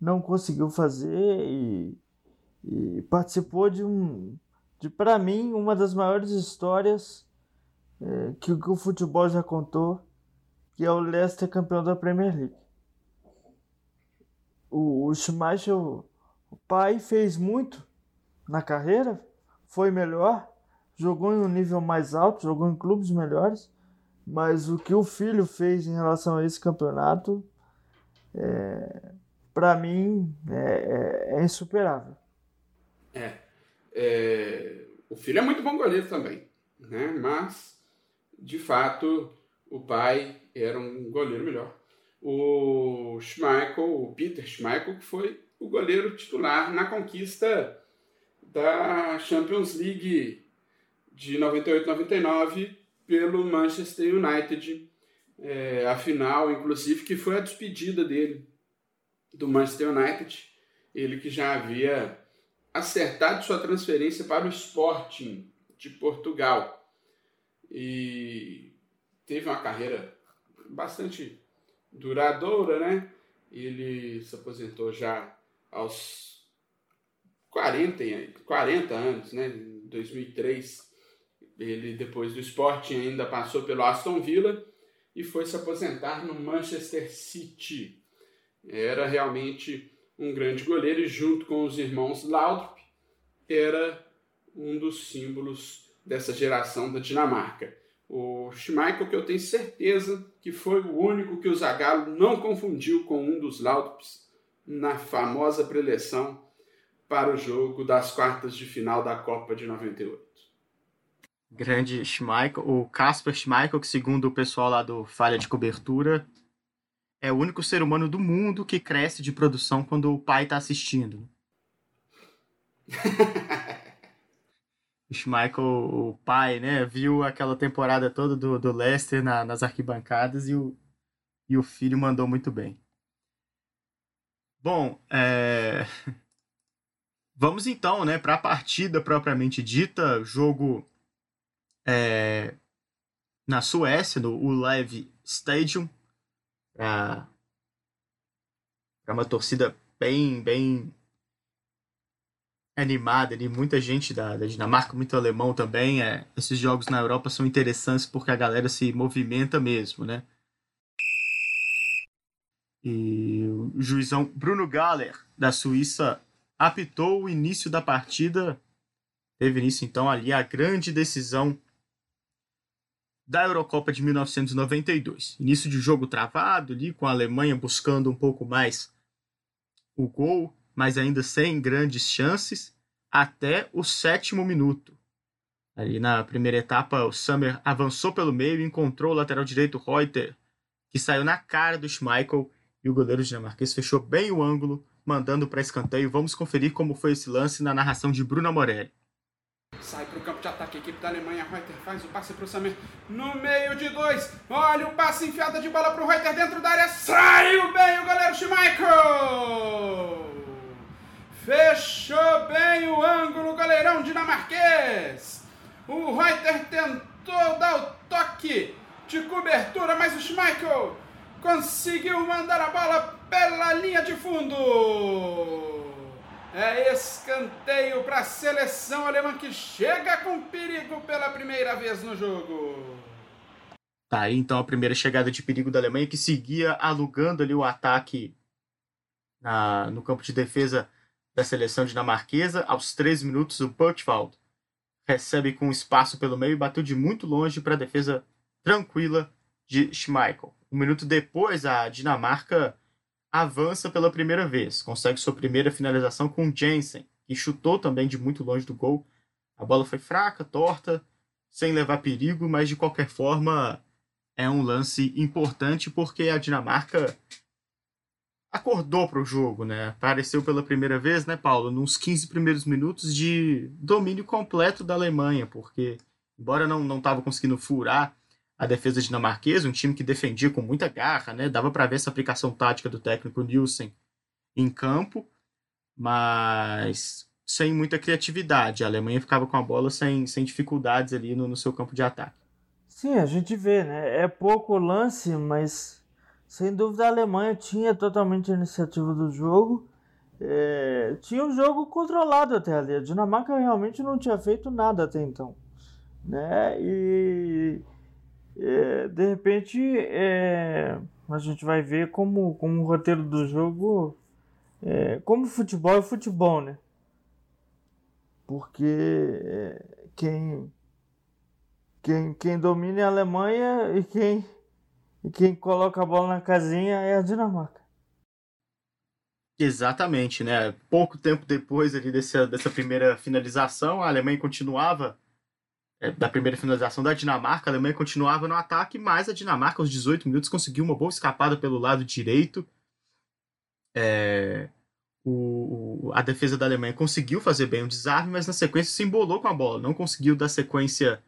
não conseguiu fazer e, e participou de um, de para mim, uma das maiores histórias é, que, que o futebol já contou, que é o Leicester campeão da Premier League. O, o Schmeichel, o pai, fez muito na carreira, foi melhor, jogou em um nível mais alto, jogou em clubes melhores, mas o que o filho fez em relação a esse campeonato, é, para mim, é, é, é, insuperável. É, é, o filho é muito bom goleiro também, né? mas, de fato, o pai era um goleiro melhor. O Schmeichel, o Peter Schmeichel, que foi o goleiro titular na conquista da Champions League de 98-99 pelo Manchester United. É, a final, inclusive, que foi a despedida dele do Manchester United. Ele que já havia acertado sua transferência para o Sporting de Portugal. E teve uma carreira bastante duradoura, né? Ele se aposentou já aos 40, 40 anos, né? Em 2003 ele, depois do esporte, ainda passou pelo Aston Villa e foi se aposentar no Manchester City. Era realmente um grande goleiro e, junto com os irmãos Laudrup, era um dos símbolos dessa geração da Dinamarca. O Schmeichel, que eu tenho certeza que foi o único que o Zagallo não confundiu com um dos Laudrups na famosa preleção para o jogo das quartas de final da Copa de 98 grande Schmeichel, o Casper Schmeichel, que segundo o pessoal lá do Falha de Cobertura, é o único ser humano do mundo que cresce de produção quando o pai está assistindo. Schmeichel, o pai, né, viu aquela temporada toda do, do Leicester na, nas arquibancadas e o, e o filho mandou muito bem. Bom, é... vamos então né, para a partida propriamente dita, jogo é, na Suécia, no Live Stadium, para uma torcida bem, bem animada ali, muita gente da, da Dinamarca, muito alemão também. É, esses jogos na Europa são interessantes porque a galera se movimenta mesmo, né? E o juizão Bruno Galler, da Suíça, apitou o início da partida. Teve início então ali a grande decisão da Eurocopa de 1992. Início de jogo travado ali, com a Alemanha buscando um pouco mais o gol, mas ainda sem grandes chances, até o sétimo minuto. Ali na primeira etapa, o Summer avançou pelo meio e encontrou o lateral direito Reuter, que saiu na cara do Schmeichel e o goleiro dinamarquês fechou bem o ângulo, mandando para escanteio. Vamos conferir como foi esse lance na narração de Bruno Morelli. Sai para o campo de ataque, a equipe da Alemanha. Reuter faz o passe para o Samir no meio de dois. Olha o passe enfiada de bola para o Reuter dentro da área. Saiu bem o goleiro Schmeichel. Fechou bem o ângulo, goleirão dinamarquês. O Reuter tentou dar o toque de cobertura, mas o Schmeichel conseguiu mandar a bola pela linha de fundo. É escanteio para a seleção alemã que chega com perigo pela primeira vez no jogo. Tá aí então a primeira chegada de perigo da Alemanha que seguia alugando ali o ataque na, no campo de defesa da seleção dinamarquesa. Aos 13 minutos, o Butchwald recebe com espaço pelo meio e bateu de muito longe para a defesa tranquila de Schmeichel. Um minuto depois, a Dinamarca avança pela primeira vez, consegue sua primeira finalização com Jensen, que chutou também de muito longe do gol. A bola foi fraca, torta, sem levar perigo, mas de qualquer forma é um lance importante porque a Dinamarca acordou para o jogo, né? Apareceu pela primeira vez, né, Paulo, nos 15 primeiros minutos de domínio completo da Alemanha, porque embora não não estava conseguindo furar a defesa dinamarquesa, um time que defendia com muita garra, né? Dava para ver essa aplicação tática do técnico Nielsen em campo, mas sem muita criatividade. A Alemanha ficava com a bola sem, sem dificuldades ali no, no seu campo de ataque. Sim, a gente vê, né? É pouco lance, mas sem dúvida a Alemanha tinha totalmente a iniciativa do jogo. É, tinha um jogo controlado até ali. A Dinamarca realmente não tinha feito nada até então. Né? E de repente é, a gente vai ver como, como o roteiro do jogo. É, como futebol é futebol, né? Porque é, quem, quem, quem domina é a Alemanha e quem, e quem coloca a bola na casinha é a Dinamarca. Exatamente, né? Pouco tempo depois ali dessa, dessa primeira finalização, a Alemanha continuava da primeira finalização da Dinamarca, a Alemanha continuava no ataque, mas a Dinamarca, aos 18 minutos, conseguiu uma boa escapada pelo lado direito. É, o, a defesa da Alemanha conseguiu fazer bem o desarme, mas na sequência se embolou com a bola, não conseguiu dar sequência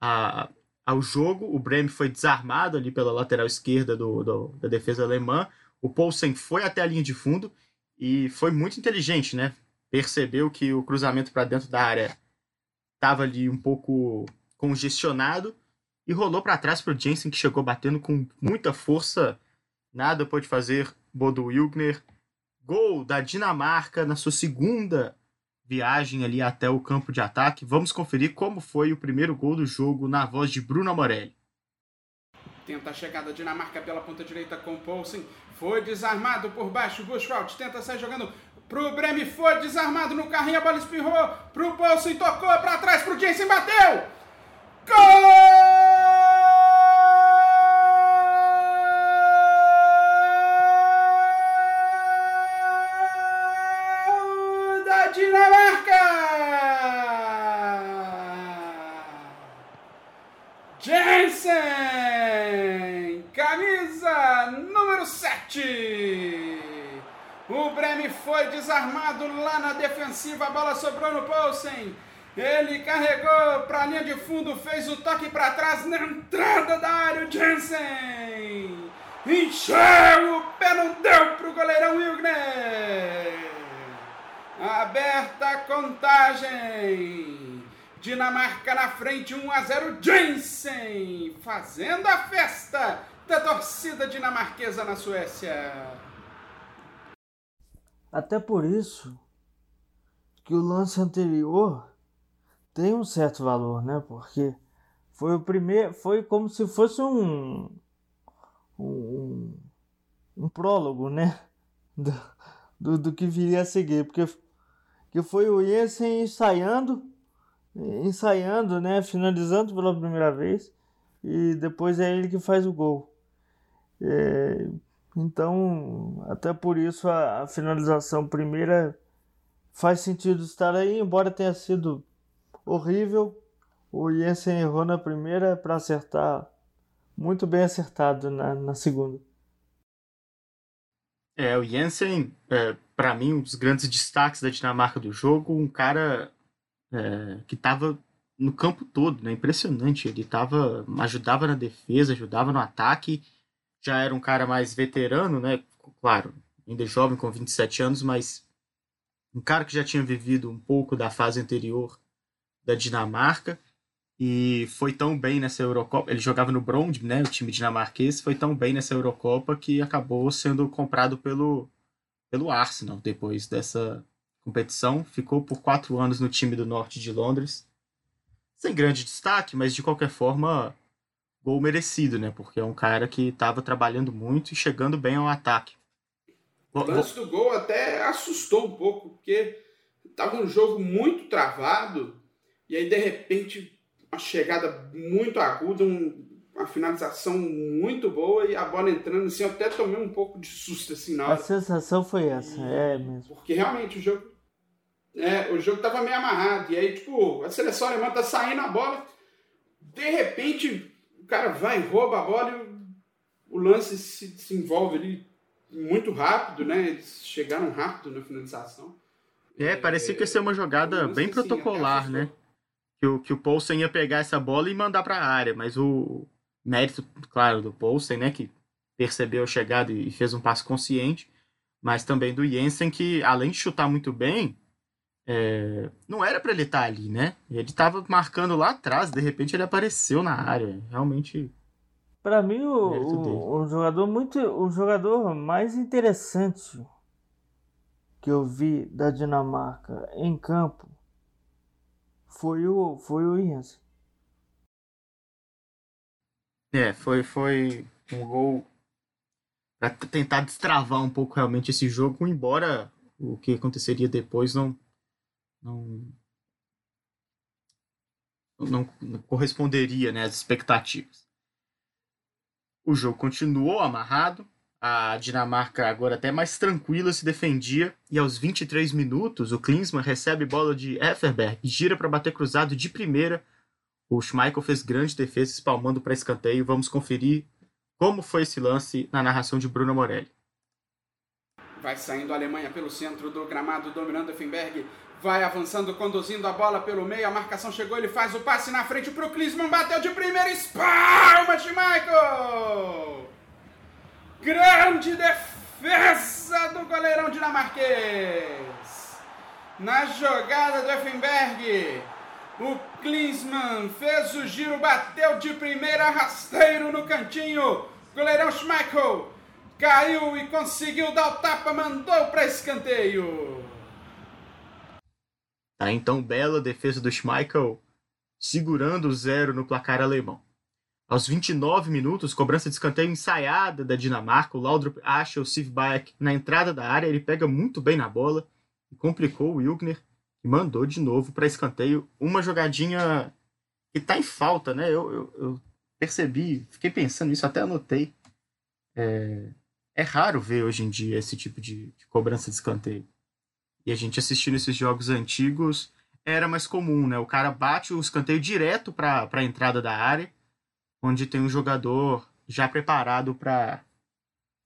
a, ao jogo. O Bremen foi desarmado ali pela lateral esquerda do, do, da defesa alemã. O Poulsen foi até a linha de fundo e foi muito inteligente, né? Percebeu que o cruzamento para dentro da área estava ali um pouco congestionado e rolou para trás para o Jensen, que chegou batendo com muita força. Nada pode fazer Bodo Wilgner. Gol da Dinamarca na sua segunda viagem ali até o campo de ataque. Vamos conferir como foi o primeiro gol do jogo na voz de Bruno Morelli. Tenta a chegada da Dinamarca pela ponta direita com Poulsen. Foi desarmado por baixo. Bushwald tenta sair jogando Pro Breme foi desarmado no carrinho, a bola espirrou. Pro bolso e tocou para trás pro Jensen, bateu! Gol! da Dinamarca! Jensen! Camisa número 7! O Breme foi desarmado lá na defensiva, a bola sobrou no Poulsen. Ele carregou para a linha de fundo, fez o toque para trás na entrada da área, o Jensen. Encheu o pé, não deu para o goleirão Wilgner. Aberta a contagem. Dinamarca na frente, 1 a 0. Jensen fazendo a festa da torcida dinamarquesa na Suécia. Até por isso que o lance anterior tem um certo valor, né? Porque foi o primeiro, foi como se fosse um um, um prólogo, né? Do, do, do, que viria a seguir, porque que foi o Jensen ensaiando, ensaiando, né? Finalizando pela primeira vez e depois é ele que faz o gol. É, então, até por isso a, a finalização primeira faz sentido estar aí, embora tenha sido horrível. O Jensen errou na primeira para acertar muito bem acertado na, na segunda. É, o Jensen, é, para mim, um dos grandes destaques da Dinamarca do jogo, um cara é, que estava no campo todo, né? Impressionante. Ele tava, ajudava na defesa, ajudava no ataque já era um cara mais veterano, né? Claro, ainda jovem, com 27 anos, mas um cara que já tinha vivido um pouco da fase anterior da Dinamarca e foi tão bem nessa Eurocopa. Ele jogava no Brond, né? O time dinamarquês foi tão bem nessa Eurocopa que acabou sendo comprado pelo, pelo Arsenal depois dessa competição. Ficou por quatro anos no time do norte de Londres. Sem grande destaque, mas de qualquer forma gol merecido, né? Porque é um cara que estava trabalhando muito e chegando bem ao ataque. O lance do gol até assustou um pouco, porque estava um jogo muito travado, e aí de repente uma chegada muito aguda, um, uma finalização muito boa e a bola entrando assim, eu até tomei um pouco de susto assim na hora. A sensação foi essa, é mesmo. Porque realmente o jogo é, o jogo tava meio amarrado. E aí, tipo, a seleção alemã tá saindo a bola, de repente cara vai, rouba a bola e o, lance se desenvolve ali muito rápido, né? Eles chegaram rápido na finalização. É, parecia que ia ser uma jogada bem protocolar, né? Que o, que o Poulsen ia pegar essa bola e mandar para a área, mas o mérito, claro, do Poulsen, né? Que percebeu a chegada e fez um passo consciente, mas também do Jensen, que além de chutar muito bem, é, não era para ele estar ali, né? Ele estava marcando lá atrás, de repente ele apareceu na área. Realmente. Para mim, o, o, o jogador muito, o jogador mais interessante que eu vi da Dinamarca em campo foi o foi o Jensen. É, foi, foi um gol para tentar destravar um pouco realmente esse jogo, embora o que aconteceria depois não não não, corresponderia né, às expectativas. O jogo continuou amarrado, a Dinamarca agora até mais tranquila se defendia e aos 23 minutos o Klinsmann recebe bola de Efferberg e gira para bater cruzado de primeira. O Schmeichel fez grande defesa espalmando para escanteio. Vamos conferir como foi esse lance na narração de Bruno Morelli. Vai saindo a Alemanha pelo centro do gramado, dominando Effenberg. Vai avançando, conduzindo a bola pelo meio. A marcação chegou, ele faz o passe na frente pro Klinsmann. Bateu de primeira, espalma Schmeichel! Grande defesa do goleirão dinamarquês. Na jogada do Effenberg, o Klinsmann fez o giro, bateu de primeira, rasteiro no cantinho. Goleirão Schmeichel caiu e conseguiu dar o tapa, mandou para escanteio. Tá, então, bela defesa do Schmeichel, segurando o zero no placar alemão. Aos 29 minutos, cobrança de escanteio ensaiada da Dinamarca, o Laudrup acha o Sivbaek na entrada da área, ele pega muito bem na bola e complicou o Wilgner, que mandou de novo para escanteio uma jogadinha que tá em falta, né? Eu, eu, eu percebi, fiquei pensando nisso, até anotei. É, é raro ver hoje em dia esse tipo de, de cobrança de escanteio. E a gente assistindo esses jogos antigos era mais comum, né? O cara bate o escanteio direto para a entrada da área, onde tem um jogador já preparado para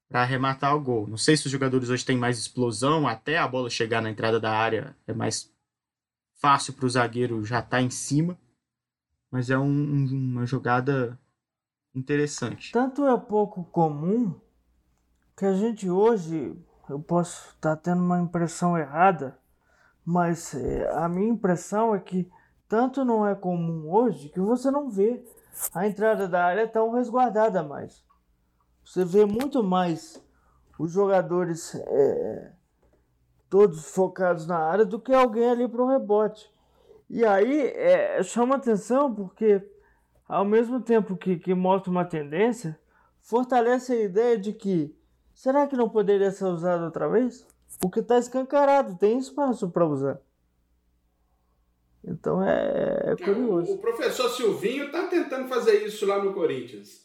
para arrematar o gol. Não sei se os jogadores hoje têm mais explosão, até a bola chegar na entrada da área é mais fácil para o zagueiro já estar tá em cima, mas é um, uma jogada interessante. Tanto é pouco comum que a gente hoje, eu posso estar tá tendo uma impressão errada, mas é, a minha impressão é que tanto não é comum hoje que você não vê a entrada da área tão resguardada mais. Você vê muito mais os jogadores é, todos focados na área do que alguém ali para o rebote. E aí é, chama atenção porque, ao mesmo tempo que, que mostra uma tendência, fortalece a ideia de que será que não poderia ser usado outra vez? Porque está escancarado, tem espaço para usar. Então é, é curioso. O, professor Silvinho está tentando fazer isso lá no Corinthians.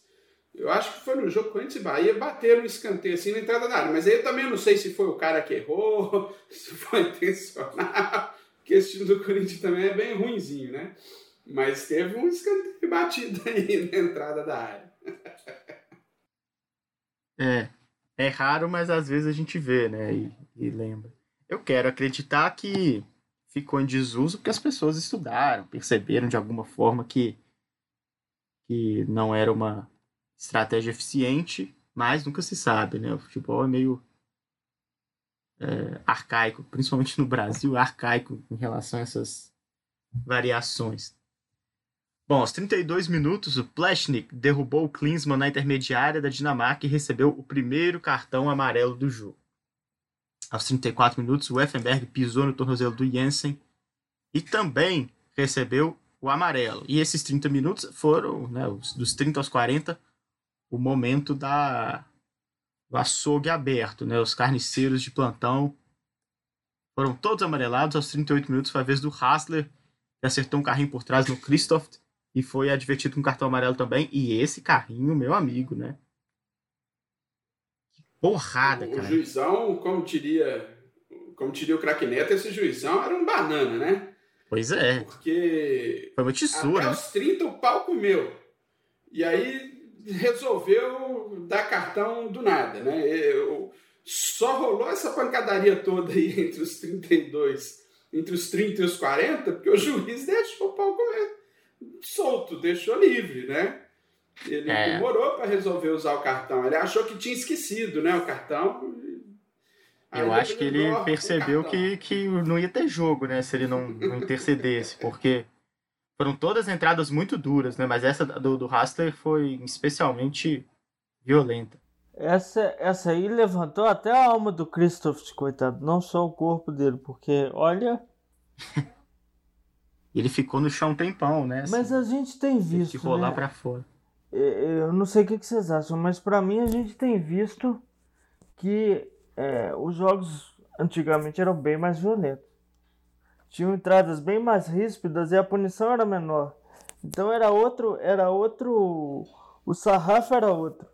Eu acho que foi no jogo Corinthians e Bahia, bateram um escanteio assim na entrada da área. Mas aí eu também não sei se foi o cara que errou, se foi intencional, porque esse time do Corinthians também é bem ruinzinho, né? Mas teve um escanteio batido aí na entrada da área. É, é raro, mas às vezes a gente vê, né? E, e lembra. Eu quero acreditar que ficou em desuso porque as pessoas estudaram, perceberam de alguma forma que, que não era uma estratégia eficiente, mas nunca se sabe, né? O futebol é meio é, arcaico, principalmente no Brasil, arcaico em relação a essas variações. Bom, aos 32 minutos, o Pleshnik derrubou o Klinsmann na intermediária da Dinamarca e recebeu o primeiro cartão amarelo do jogo. Aos 34 minutos, o Effenberg pisou no tornozelo do Jensen e também recebeu o amarelo. E esses 30 minutos foram, né, dos 30 aos 40, o momento da, o açougue aberto, né? Os carniceiros de plantão foram todos amarelados. Aos 38 minutos foi a vez do Hassler, que acertou um carrinho por trás no Christoph e foi advertido com cartão amarelo também. E esse carrinho, meu amigo, né? Que porrada, o, cara. O juizão, como diria, como diria o craque Neto, esse juizão era um banana, né? Pois é. Porque foi uma tesoura. Até os 30 o pau comeu. E aí resolveu dar cartão do nada, né? Eu, só rolou essa pancadaria toda aí entre os 32, entre os 30 e os 40, porque o juiz deixou o pau comer solto, deixou livre, né? Ele é. demorou para resolver usar o cartão. Ele achou que tinha esquecido, né, o cartão. Eu acho que ele percebeu que, que não ia ter jogo, né, se ele não, não intercedesse, porque foram todas entradas muito duras, né? Mas essa do, do Hassler foi especialmente violenta. Essa, essa aí levantou até a alma do Christoph, coitado, não só o corpo dele, porque olha. Ele ficou no chão um tempão, né? Assim, mas a gente tem visto. Que rolar né? para fora. Eu não sei o que vocês acham, mas para mim a gente tem visto que é, os jogos antigamente eram bem mais violentos tinham entradas bem mais ríspidas e a punição era menor. Então era outro, era outro, o sarrafo era outro.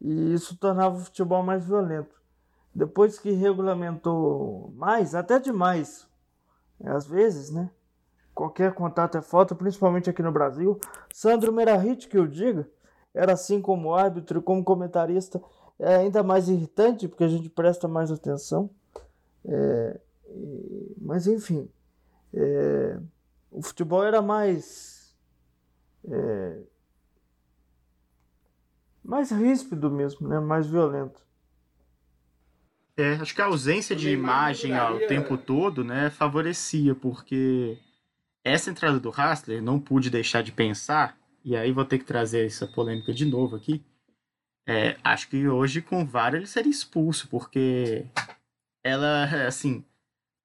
E isso tornava o futebol mais violento. Depois que regulamentou mais, até demais, às vezes, né? Qualquer contato é falta, principalmente aqui no Brasil. Sandro Merahit, que eu diga, era assim como árbitro, como comentarista, é ainda mais irritante, porque a gente presta mais atenção. É, mas enfim, é, o futebol era mais é, mais ríspido mesmo, né? Mais violento. É, acho que a ausência de imagem ao tempo todo, né, favorecia, porque essa entrada do Hassler não pude deixar de pensar, e aí vou ter que trazer essa polêmica de novo aqui. É, acho que hoje com o VAR ele seria expulso, porque ela, assim,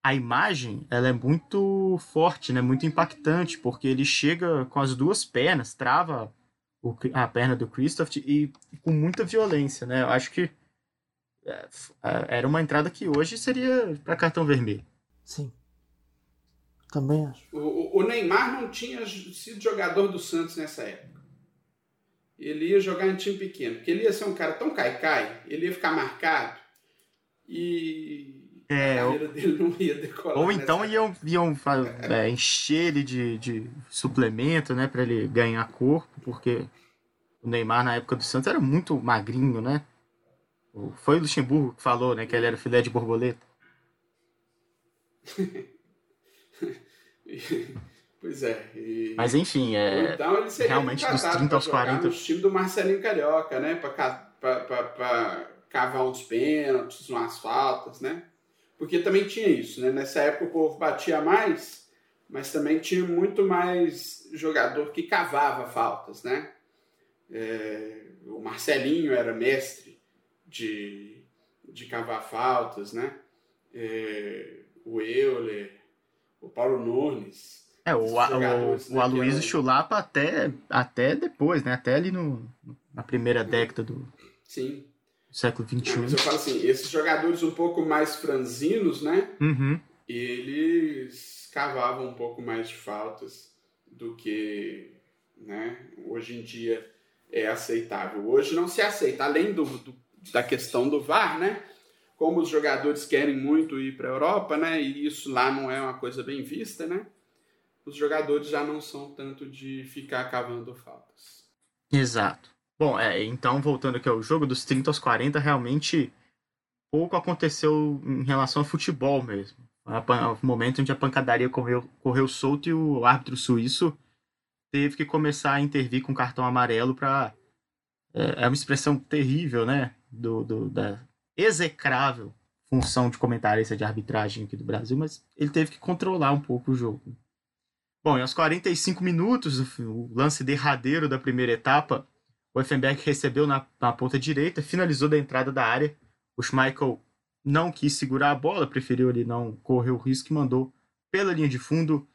a imagem ela é muito forte, né? Muito impactante, porque ele chega com as duas pernas, trava o, a perna do Christoph e, e, com muita violência, né? Eu acho que é, é, era uma entrada que hoje seria para cartão vermelho. Sim. Também acho. O, o, Neymar não tinha sido jogador do Santos nessa época. Ele ia jogar em time pequeno, porque ele ia ser um cara tão caicai, ele ia ficar marcado e é, a carreira ou, dele não ia decolar. Ou então iam, iam é, encher ele de, de suplemento, né, para ele ganhar corpo, porque o Neymar na época do Santos era muito magrinho, né? Foi o Luxemburgo que falou, né, que ele era filé de borboleta. pois é. E... Mas enfim, é. Então ele seria realmente dos 30 aos 40. No time do Marcelinho Carioca, né? Para cavar uns pênaltis, umas faltas, né? porque também tinha isso, né? Nessa época o povo batia mais, mas também tinha muito mais jogador que cavava faltas, né? É, o Marcelinho era mestre de, de cavar faltas, né? É, o Euler, o Paulo Nunes. É, o, o, o, o Aloysio Chulapa até, até depois, né? Até ali no, na primeira década do, Sim século XXI. Mas eu falo assim, esses jogadores um pouco mais franzinos, né? Uhum. Eles cavavam um pouco mais de faltas do que né, hoje em dia é aceitável. Hoje não se aceita, além do, do da questão do VAR, né? Como os jogadores querem muito ir para a Europa, né? E isso lá não é uma coisa bem vista, né? Os jogadores já não são tanto de ficar cavando faltas. Exato. Bom, é, então voltando aqui ao jogo, dos 30 aos 40, realmente pouco aconteceu em relação ao futebol mesmo. O momento onde a pancadaria correu, correu solto e o árbitro suíço teve que começar a intervir com cartão amarelo para é, é, uma expressão terrível, né? Do, do, da execrável função de comentarista de arbitragem aqui do Brasil, mas ele teve que controlar um pouco o jogo. Bom, e aos 45 minutos, o lance derradeiro da primeira etapa, o Effenberg recebeu na, na ponta direita, finalizou da entrada da área. O Schmeichel não quis segurar a bola, preferiu ali não correr o risco e mandou pela linha de fundo.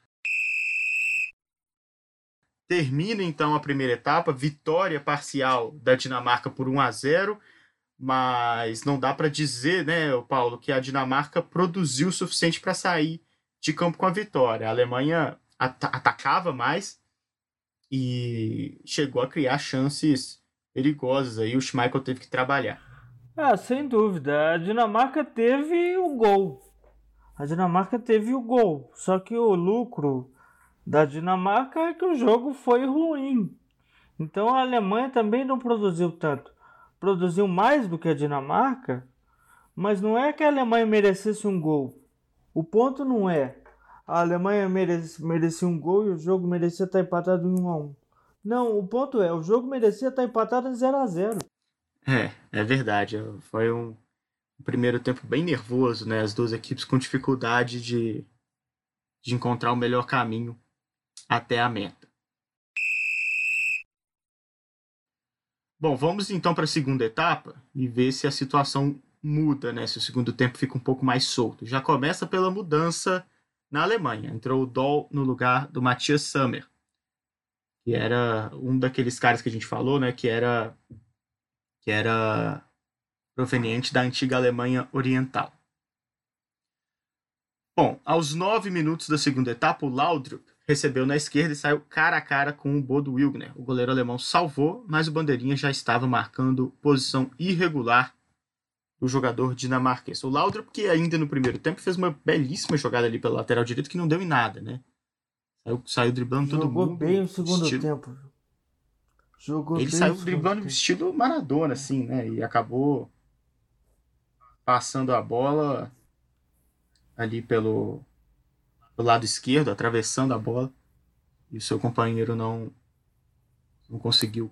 Termina então a primeira etapa, vitória parcial da Dinamarca por 1 a 0, mas não dá para dizer, né, Paulo, que a Dinamarca produziu o suficiente para sair de campo com a vitória. A Alemanha at atacava mais e chegou a criar chances perigosas aí. O Schmeichel teve que trabalhar. Ah, sem dúvida. A Dinamarca teve o gol. A Dinamarca teve o gol. Só que o lucro da Dinamarca é que o jogo foi ruim. Então a Alemanha também não produziu tanto. Produziu mais do que a Dinamarca, mas não é que a Alemanha merecesse um gol. O ponto não é a Alemanha merece, merecia um gol e o jogo merecia estar empatado em 1 a 1. Não, o ponto é, o jogo merecia estar empatado em 0 a 0. É, é verdade. Foi um primeiro tempo bem nervoso, né? As duas equipes com dificuldade de, de encontrar o melhor caminho até a meta. Bom, vamos então para a segunda etapa e ver se a situação muda, né? Se o segundo tempo fica um pouco mais solto. Já começa pela mudança na Alemanha. Entrou o Doll no lugar do Matthias Sammer, que era um daqueles caras que a gente falou, né? Que era que era proveniente da antiga Alemanha Oriental. Bom, aos nove minutos da segunda etapa, o Laudrup recebeu na esquerda e saiu cara a cara com o Bodo Wilgner. O goleiro alemão salvou, mas o bandeirinha já estava marcando posição irregular do jogador dinamarquês. O Laudrup, que ainda no primeiro tempo fez uma belíssima jogada ali pela lateral direito que não deu em nada, né? Saiu, saiu driblando Jogou todo mundo. Jogou bem o segundo estilo... tempo. Jogou Ele saiu driblando estilo Maradona, assim, né? E acabou passando a bola ali pelo, lado esquerdo, atravessando a bola. E o seu companheiro não, não conseguiu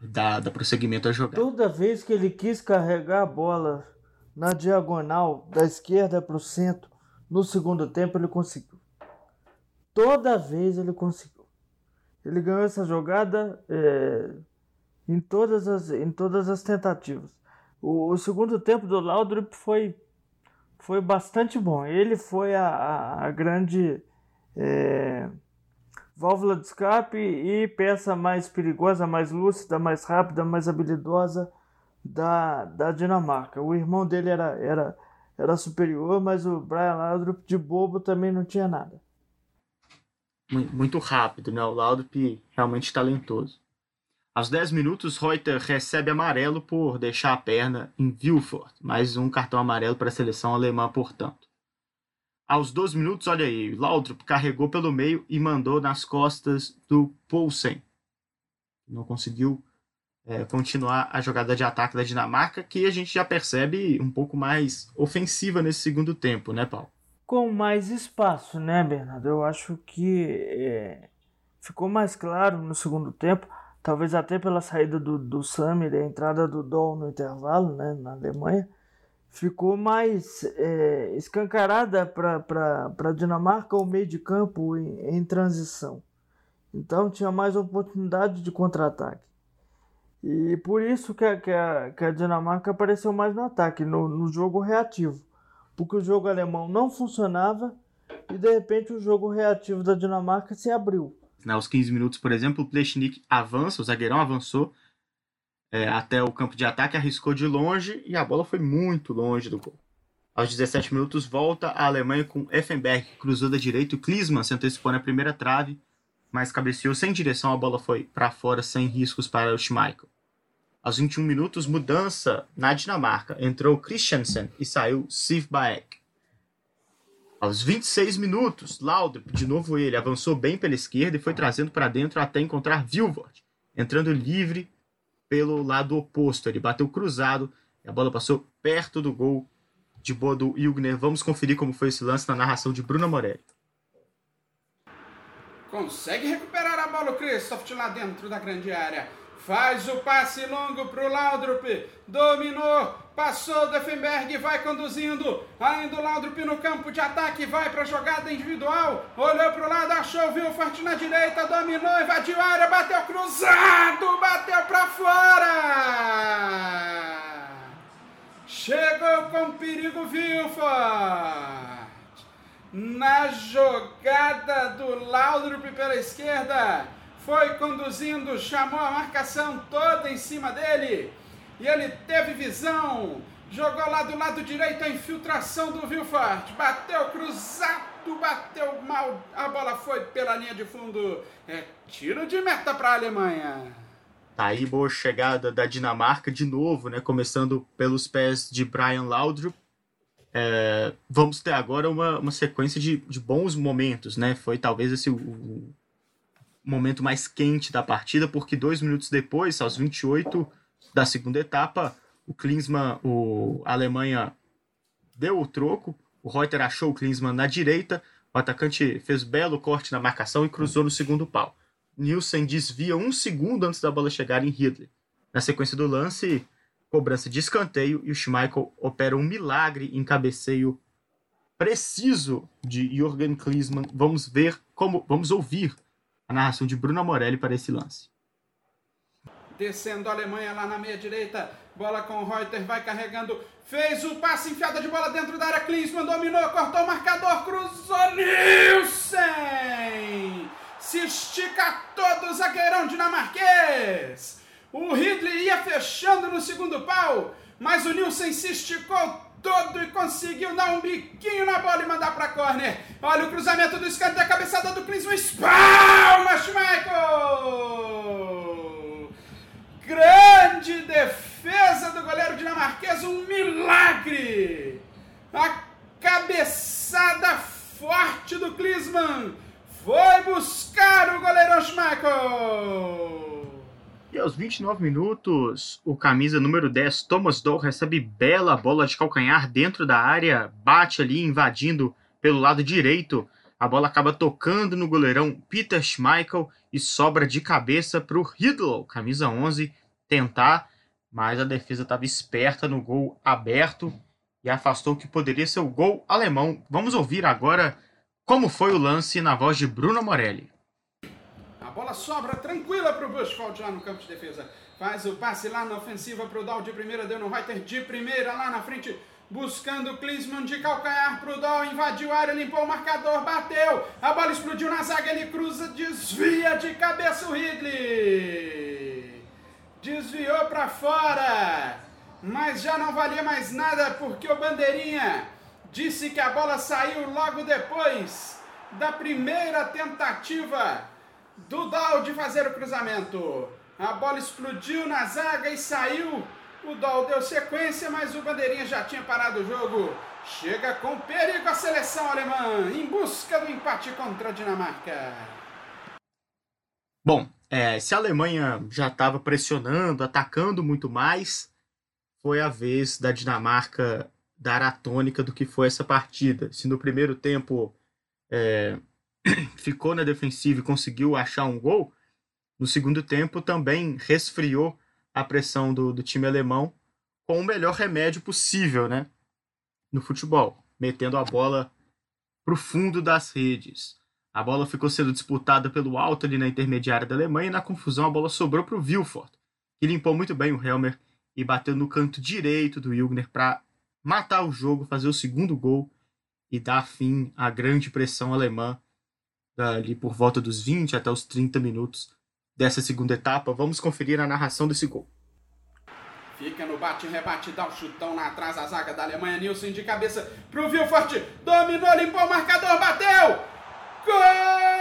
dar, dar prosseguimento à jogada. Toda vez que ele quis carregar a bola na diagonal da esquerda para o centro, no segundo tempo ele conseguiu. Toda vez ele conseguiu. Ele ganhou essa jogada é, em, todas as, em todas as tentativas. O, o segundo tempo do Laudrup foi, foi bastante bom. Ele foi a, a, a grande. É, válvula de escape e peça mais perigosa, mais lúcida, mais rápida, mais habilidosa da, da Dinamarca. O irmão dele era, era, era superior, mas o Brian Laudrup de bobo também não tinha nada. Muito rápido, né? O Laudrup realmente talentoso. Aos 10 minutos, Reuter recebe amarelo por deixar a perna em Vilfort. Mais um cartão amarelo para a seleção alemã, portanto. Aos 12 minutos, olha aí, Laudrup carregou pelo meio e mandou nas costas do Poulsen. Não conseguiu é, continuar a jogada de ataque da Dinamarca, que a gente já percebe um pouco mais ofensiva nesse segundo tempo, né, Paulo? Com mais espaço, né, Bernardo? Eu acho que é, ficou mais claro no segundo tempo, talvez até pela saída do, do Samir e a entrada do Doll no intervalo, né, na Alemanha ficou mais é, escancarada para a Dinamarca o meio de campo em, em, transição. Então tinha mais oportunidade de contra-ataque. E por isso que a, que, a, que a Dinamarca apareceu mais no ataque, no, no jogo reativo. Porque o jogo alemão não funcionava e de repente o jogo reativo da Dinamarca se abriu. Aos 15 minutos, por exemplo, o Plechnik avança, o zagueirão avançou é, até o campo de ataque, arriscou de longe e a bola foi muito longe do gol. Aos 17 minutos, volta a Alemanha com Effenberg, cruzou da direita. O Klinsmann se antecipou na primeira trave, mas cabeceou sem direção. A bola foi para fora, sem riscos para o Schmeichel. Aos 21 minutos, mudança na Dinamarca. Entrou Christiansen e saiu Sivbaek. Aos 26 minutos, Laudrup, de novo ele, avançou bem pela esquerda e foi trazendo para dentro até encontrar Vilvort, entrando livre pelo lado oposto. Ele bateu cruzado e a bola passou perto do gol de boa do Ilgner. Vamos conferir como foi esse lance na narração de Bruno Morelli. Consegue recuperar a bola o Christoph lá dentro da grande área. Faz o passe longo para o Laudrup. Dominou. Passou Defenberg. Vai conduzindo. Ainda o Laudrup no campo de ataque. Vai para a jogada individual. Olhou para o lado. Achou o Vilfort na direita. Dominou. Invadiu a área. Bateu cruzado. Bateu para fora. Chegou com perigo Vilfort. Na jogada do Laudrup pela esquerda foi conduzindo, chamou a marcação toda em cima dele e ele teve visão. Jogou lá do lado direito a infiltração do Vilfart. Bateu cruzado, bateu mal. A bola foi pela linha de fundo. É tiro de meta para a Alemanha. Tá aí boa chegada da Dinamarca de novo, né? Começando pelos pés de Brian Laudrup. É, vamos ter agora uma, uma sequência de, de bons momentos, né? Foi talvez esse o, momento mais quente da partida, porque dois minutos depois, aos 28 da segunda etapa, o Klinsmann, o Alemanha deu o troco, o Reuter achou o Klinsmann na direita, o atacante fez belo corte na marcação e cruzou no segundo pau. Nielsen desvia um segundo antes da bola chegar em Hitler. Na sequência do lance, cobrança de escanteio e o Schmeichel opera um milagre em cabeceio preciso de Jürgen Klinsmann. Vamos ver como, vamos ouvir a narração de Bruno Morelli para esse lance. Descendo a Alemanha lá na meia direita, bola com o Reuter, vai carregando, fez o passe enfiada de bola dentro da área, Klinsmann dominou, cortou o marcador, cruzou Nielsen! se estica todo o zagueirão dinamarquês. O Ridley ia fechando no segundo pau, mas o Nilson se esticou todo e conseguiu dar um biquinho na bola e mandar para corner. Olha o cruzamento do escanteio, a cabeçada do Klinsmann, espalma Schmeichel! Grande defesa do goleiro dinamarquês, um milagre! A cabeçada forte do Klinsmann foi buscar o goleiro Schmeichel. E aos 29 minutos, o camisa número 10, Thomas Doll, recebe bela bola de calcanhar dentro da área, bate ali, invadindo pelo lado direito. A bola acaba tocando no goleirão Peter Schmeichel e sobra de cabeça para o Hidlow, camisa 11, tentar, mas a defesa estava esperta no gol aberto e afastou o que poderia ser o gol alemão. Vamos ouvir agora como foi o lance na voz de Bruno Morelli? Bola sobra tranquila para o Bushfold lá no campo de defesa. Faz o passe lá na ofensiva para o Dow de primeira, deu no Reuter de primeira lá na frente. Buscando o Klinsmann de calcanhar para o Dow, invadiu a área, limpou o marcador, bateu. A bola explodiu na zaga, ele cruza, desvia de cabeça o Ridley. Desviou para fora, mas já não valia mais nada porque o Bandeirinha disse que a bola saiu logo depois da primeira tentativa do Dal de fazer o cruzamento. A bola explodiu na zaga e saiu. O Dal deu sequência, mas o Bandeirinha já tinha parado o jogo. Chega com perigo a seleção alemã em busca do empate contra a Dinamarca. Bom, é, se a Alemanha já estava pressionando, atacando muito mais, foi a vez da Dinamarca dar a tônica do que foi essa partida. Se no primeiro tempo é, ficou na defensiva e conseguiu achar um gol, no segundo tempo também resfriou a pressão do, do time alemão com o melhor remédio possível né, no futebol, metendo a bola para o fundo das redes. A bola ficou sendo disputada pelo alto ali na intermediária da Alemanha e na confusão a bola sobrou para o Wilford, que limpou muito bem o Helmer e bateu no canto direito do Wilgner para matar o jogo, fazer o segundo gol e dar fim à grande pressão alemã ali por volta dos 20 até os 30 minutos dessa segunda etapa. Vamos conferir a narração desse gol. Fica no bate-rebate, dá um chutão lá atrás a zaga da Alemanha. Nilson de cabeça pro Vilfort. Dominou, limpou o marcador, bateu! Gol!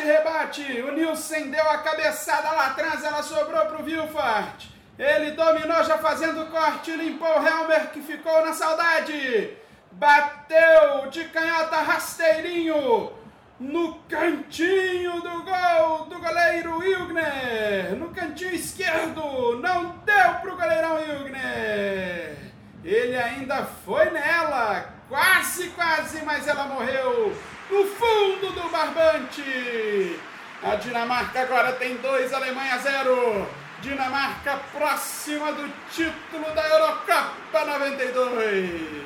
Rebate. O Nilson deu a cabeçada lá atrás, ela sobrou para o Vilfart. Ele dominou já fazendo corte, limpou o Helmer que ficou na saudade. Bateu de canhota rasteirinho no cantinho do gol do goleiro Hilgner. No cantinho esquerdo, não deu para o goleirão Hilgner. Ele ainda foi nela, quase, quase, mas ela morreu no fundo do barbante. A Dinamarca agora tem dois, Alemanha zero. Dinamarca próxima do título da Eurocopa 92.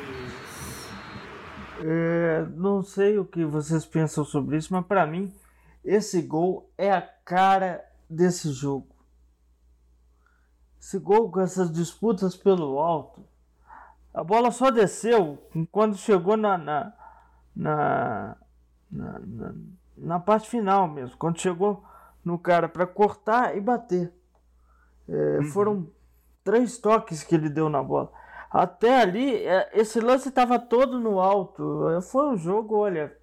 É, não sei o que vocês pensam sobre isso, mas para mim esse gol é a cara desse jogo. esse gol com essas disputas pelo alto. A bola só desceu quando chegou na, na, na, na, na, na parte final mesmo, quando chegou no cara para cortar e bater. É, uhum. Foram três toques que ele deu na bola. Até ali, é, esse lance estava todo no alto. Foi um jogo, olha,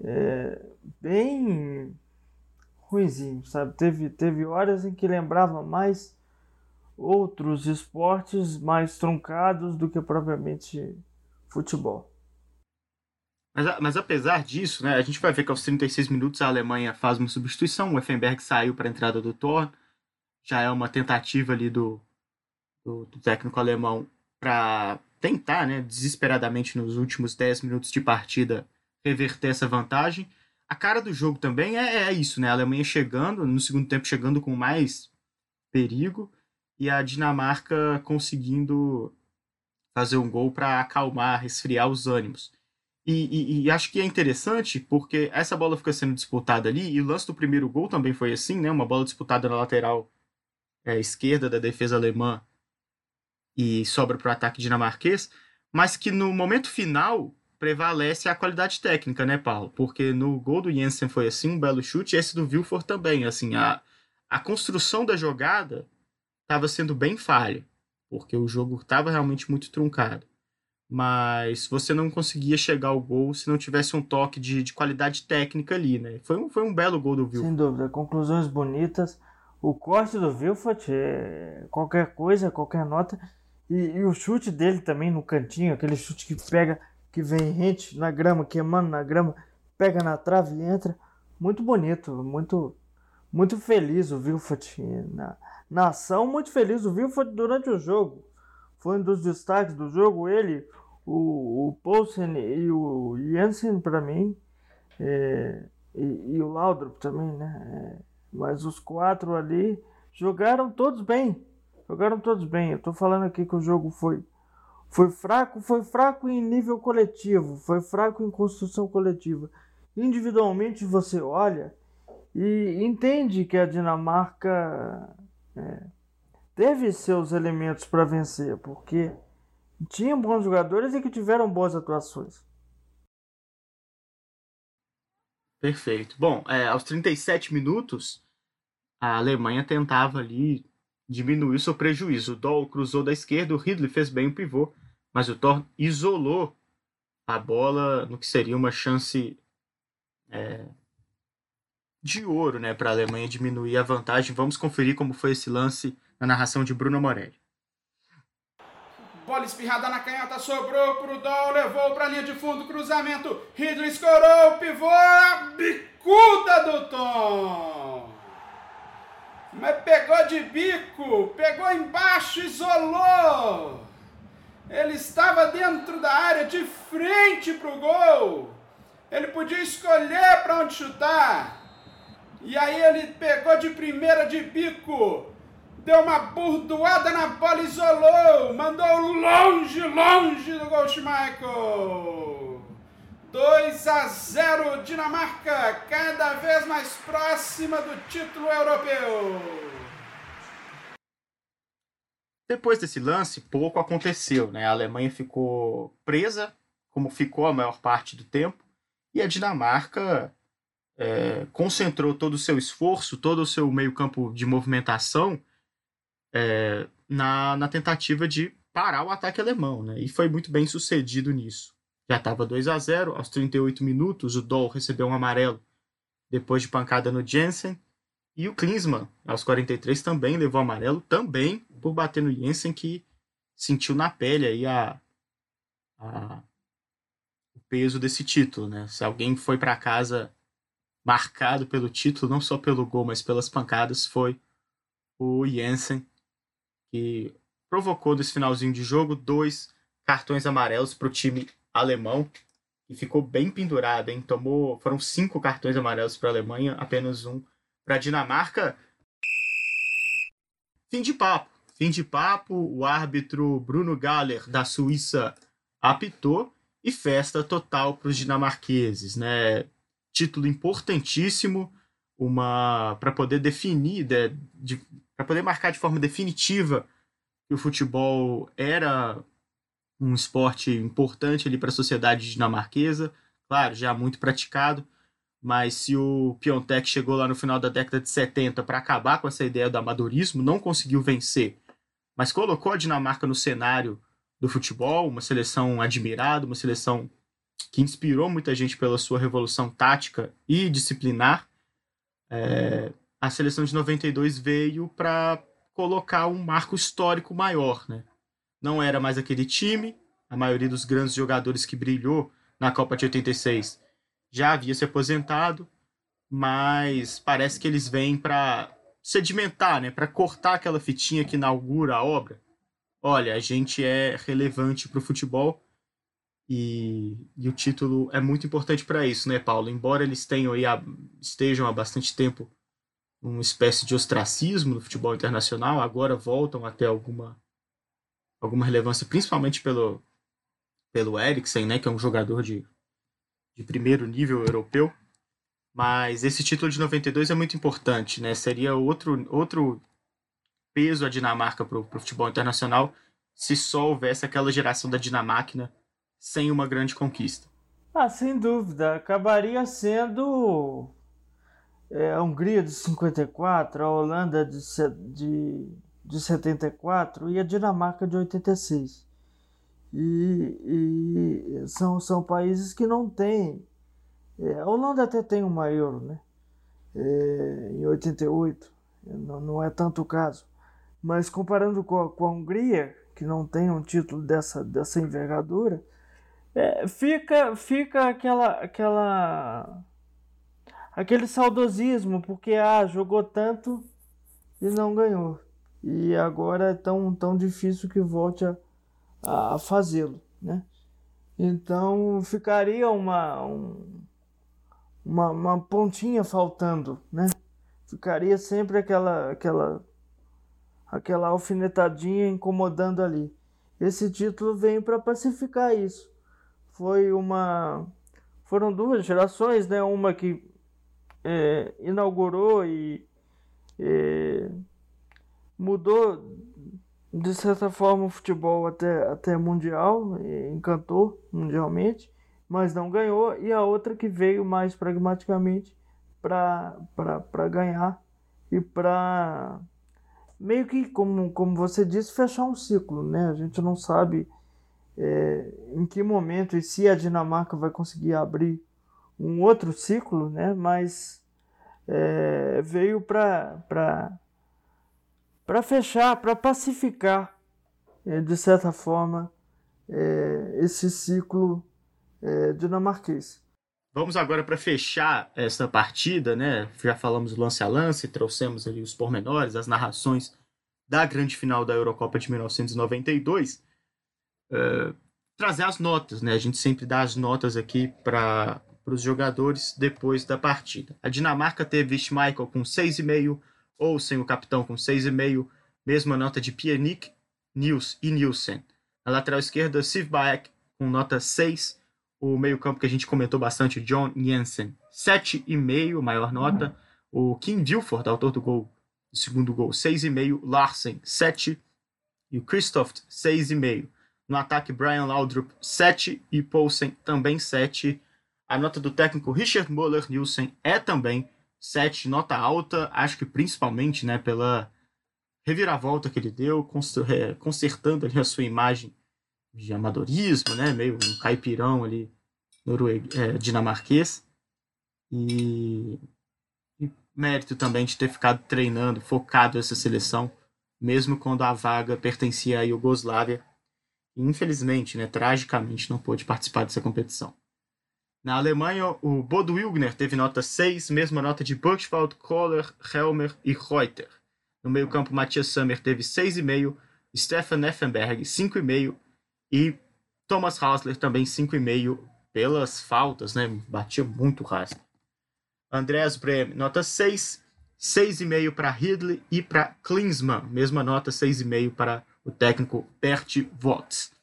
é, bem ruizinho, sabe? Teve, teve horas em que lembrava mais outros esportes mais truncados do que propriamente futebol. Mas, mas apesar disso, né, a gente vai ver que aos 36 minutos a Alemanha faz uma substituição, o Effenberg saiu para a entrada do Thor, já é uma tentativa ali do, do, do técnico alemão para tentar, né, desesperadamente nos últimos 10 minutos de partida, reverter essa vantagem. A cara do jogo também é, é isso, né? A Alemanha chegando, no segundo tempo chegando com mais perigo, e a Dinamarca conseguindo fazer um gol para acalmar, resfriar os ânimos. E, e, e, acho que é interessante porque essa bola fica sendo disputada ali, e o lance do primeiro gol também foi assim, né? Uma bola disputada na lateral é, esquerda da defesa alemã e sobra para o ataque dinamarquês, mas que no momento final prevalece a qualidade técnica, né, Paulo? Porque no gol do Jensen foi assim, um belo chute, e esse do Wilford também, assim, a, a construção da jogada estava sendo bem falha, porque o jogo estava realmente muito truncado. Mas você não conseguia chegar ao gol se não tivesse um toque de, de qualidade técnica ali, né? Foi um, foi um belo gol do Wilford. Sem dúvida, conclusões bonitas. O corte do Wilford, é qualquer coisa, qualquer nota. E, e, o chute dele também no cantinho, aquele chute que pega, que vem rente na grama, queimando na grama, pega na trave e entra. Muito bonito, muito muito feliz o Wilford na, na ação, muito feliz o Wilford durante o jogo. Foi um dos destaques do jogo, ele, o, o Poulsen e o Jensen para mim, é, e, e, o Laudrup também, né? É, mas os quatro ali jogaram todos bem. Jogaram todos bem. Eu tô falando aqui que o jogo foi foi fraco, foi fraco em nível coletivo, foi fraco em construção coletiva. Individualmente você olha e entende que a Dinamarca é, teve seus elementos para vencer, porque tinha bons jogadores e que tiveram boas atuações. Perfeito. Bom, é, aos 37 minutos, a Alemanha tentava ali diminuir seu prejuízo. O Doll cruzou da esquerda, o Ridley fez bem o pivô, mas o Thor isolou a bola no que seria uma chance é, de ouro né, para a Alemanha diminuir a vantagem. Vamos conferir como foi esse lance na narração de Bruno Morelli. Bola espirrada na canhota, sobrou pro Dol, levou para a linha de fundo, cruzamento, Ridley escorou, pivô, bicuda do Tom. Mas pegou de bico, pegou embaixo, isolou. Ele estava dentro da área, de frente pro gol. Ele podia escolher para onde chutar. E aí ele pegou de primeira de bico, deu uma burdoada na bola, isolou, mandou longe, longe do gol Schmeichel. 2 a 0 Dinamarca, cada vez mais próxima do título europeu. Depois desse lance, pouco aconteceu, né? A Alemanha ficou presa, como ficou a maior parte do tempo, e a Dinamarca é, concentrou todo o seu esforço, todo o seu meio-campo de movimentação é, na, na tentativa de parar o ataque alemão, né? E foi muito bem sucedido nisso. Já estava 2 a 0 aos 38 minutos, o Doll recebeu um amarelo depois de pancada no Jensen. E o Klinsmann, aos 43, também levou amarelo, também por bater no Jensen, que sentiu na pele aí a, a o peso desse título, né? Se alguém foi para casa marcado pelo título, não só pelo gol, mas pelas pancadas, foi o Jensen, que provocou nesse finalzinho de jogo dois cartões amarelos para o time alemão e ficou bem pendurado, hein? Tomou, foram cinco cartões amarelos para a Alemanha, apenas um para a Dinamarca. Fim de papo. Fim de papo, o árbitro Bruno Galler da Suíça apitou e festa total para os dinamarqueses, né? título importantíssimo, uma para poder definir, de, de, para poder marcar de forma definitiva que o futebol era um esporte importante ali para a sociedade dinamarquesa, claro, já muito praticado, mas se o Piontek chegou lá no final da década de 70 para acabar com essa ideia do amadorismo, não conseguiu vencer, mas colocou a Dinamarca no cenário do futebol, uma seleção admirada, uma seleção que inspirou muita gente pela sua revolução tática e disciplinar. É, a seleção de 92 veio para colocar um marco histórico maior, né? Não era mais aquele time, a maioria dos grandes jogadores que brilhou na Copa de 86 já havia se aposentado, mas parece que eles vêm para sedimentar, né, para cortar aquela fitinha que inaugura a obra. Olha, a gente é relevante para o futebol e, e, o título é muito importante para isso, né, Paulo? Embora eles tenham aí, estejam há bastante tempo uma espécie de ostracismo no futebol internacional, agora voltam até alguma alguma relevância, principalmente pelo pelo Eriksen, né, que é um jogador de, de primeiro nível europeu. Mas esse título de 92 é muito importante, né? Seria outro, outro peso a Dinamarca para o futebol internacional se só houvesse aquela geração da Dinamáquina sem uma grande conquista. Ah, sem dúvida. Acabaria sendo é, a Hungria de 54, a Holanda de, de, de 74 e a Dinamarca de 86. E, e são, são países que não têm. É, a Holanda até tem uma euro, né? É, em 88, não, não é tanto o caso. Mas comparando com a, com a Hungria, que não tem um título dessa, dessa envergadura, é, fica, fica aquela, aquela, aquele saudosismo, porque ah, jogou tanto e não ganhou. E agora é tão, tão difícil que volte a, a fazê-lo, né? Então ficaria uma, um, uma, uma pontinha faltando, né? Ficaria sempre aquela, aquela, aquela alfinetadinha incomodando ali. Esse título veio para pacificar isso. Foi uma, foram duas gerações, né? Uma que é, inaugurou e é, mudou de certa forma o futebol até, até mundial, encantou mundialmente, mas não ganhou, e a outra que veio mais pragmaticamente para ganhar e para meio que, como, como você disse, fechar um ciclo, né? A gente não sabe é, em que momento e se a Dinamarca vai conseguir abrir um outro ciclo, né? Mas é, veio para fechar, para pacificar, é, de certa forma, é, esse ciclo é, dinamarquês. Vamos agora para fechar essa partida, né? Já falamos lance a lance, trouxemos ali os pormenores, as narrações da grande final da Eurocopa de 1992. Uh, trazer as notas, né? A gente sempre dá as notas aqui para os jogadores depois da partida. A Dinamarca teve Schmeichel com 6,5, ou sem o capitão com 6,5, mesma nota de Piernick, Nils e Nielsen. Na lateral esquerda, Siv Baek com nota 6. O meio-campo que a gente comentou bastante, John Jensen, 7,5, maior nota. O Kim Vilford, autor do gol, do segundo gol, 6,5. Larsen, 7. E o Christoph, 6,5. No ataque, Brian Laudrup, 7. E Poulsen, também 7. A nota do técnico Richard Muller Nielsen é também 7, nota alta, acho que principalmente né, pela reviravolta que ele deu, é, consertando ali a sua imagem de amadorismo, né, meio um caipirão ali norueg... É, dinamarquês. E... e mérito também de ter ficado treinando, focado essa seleção, mesmo quando a vaga pertencia à Iugoslávia. E, infelizmente, né, tragicamente, não pôde participar dessa competição. Na Alemanha, o Bodo Wilgner teve nota 6, mesma nota de Buchwald, Kohler, Helmer e Reuter. No meio-campo, Matthias Sammer teve 6,5, Stefan Effenberg 5,5 e Thomas Hausler também 5,5 pelas faltas, né? Batia muito raso. Andreas Brem, nota 6, 6,5 para Ridley e para Klinsmann, mesma nota 6,5 para o técnico Bert Vogt.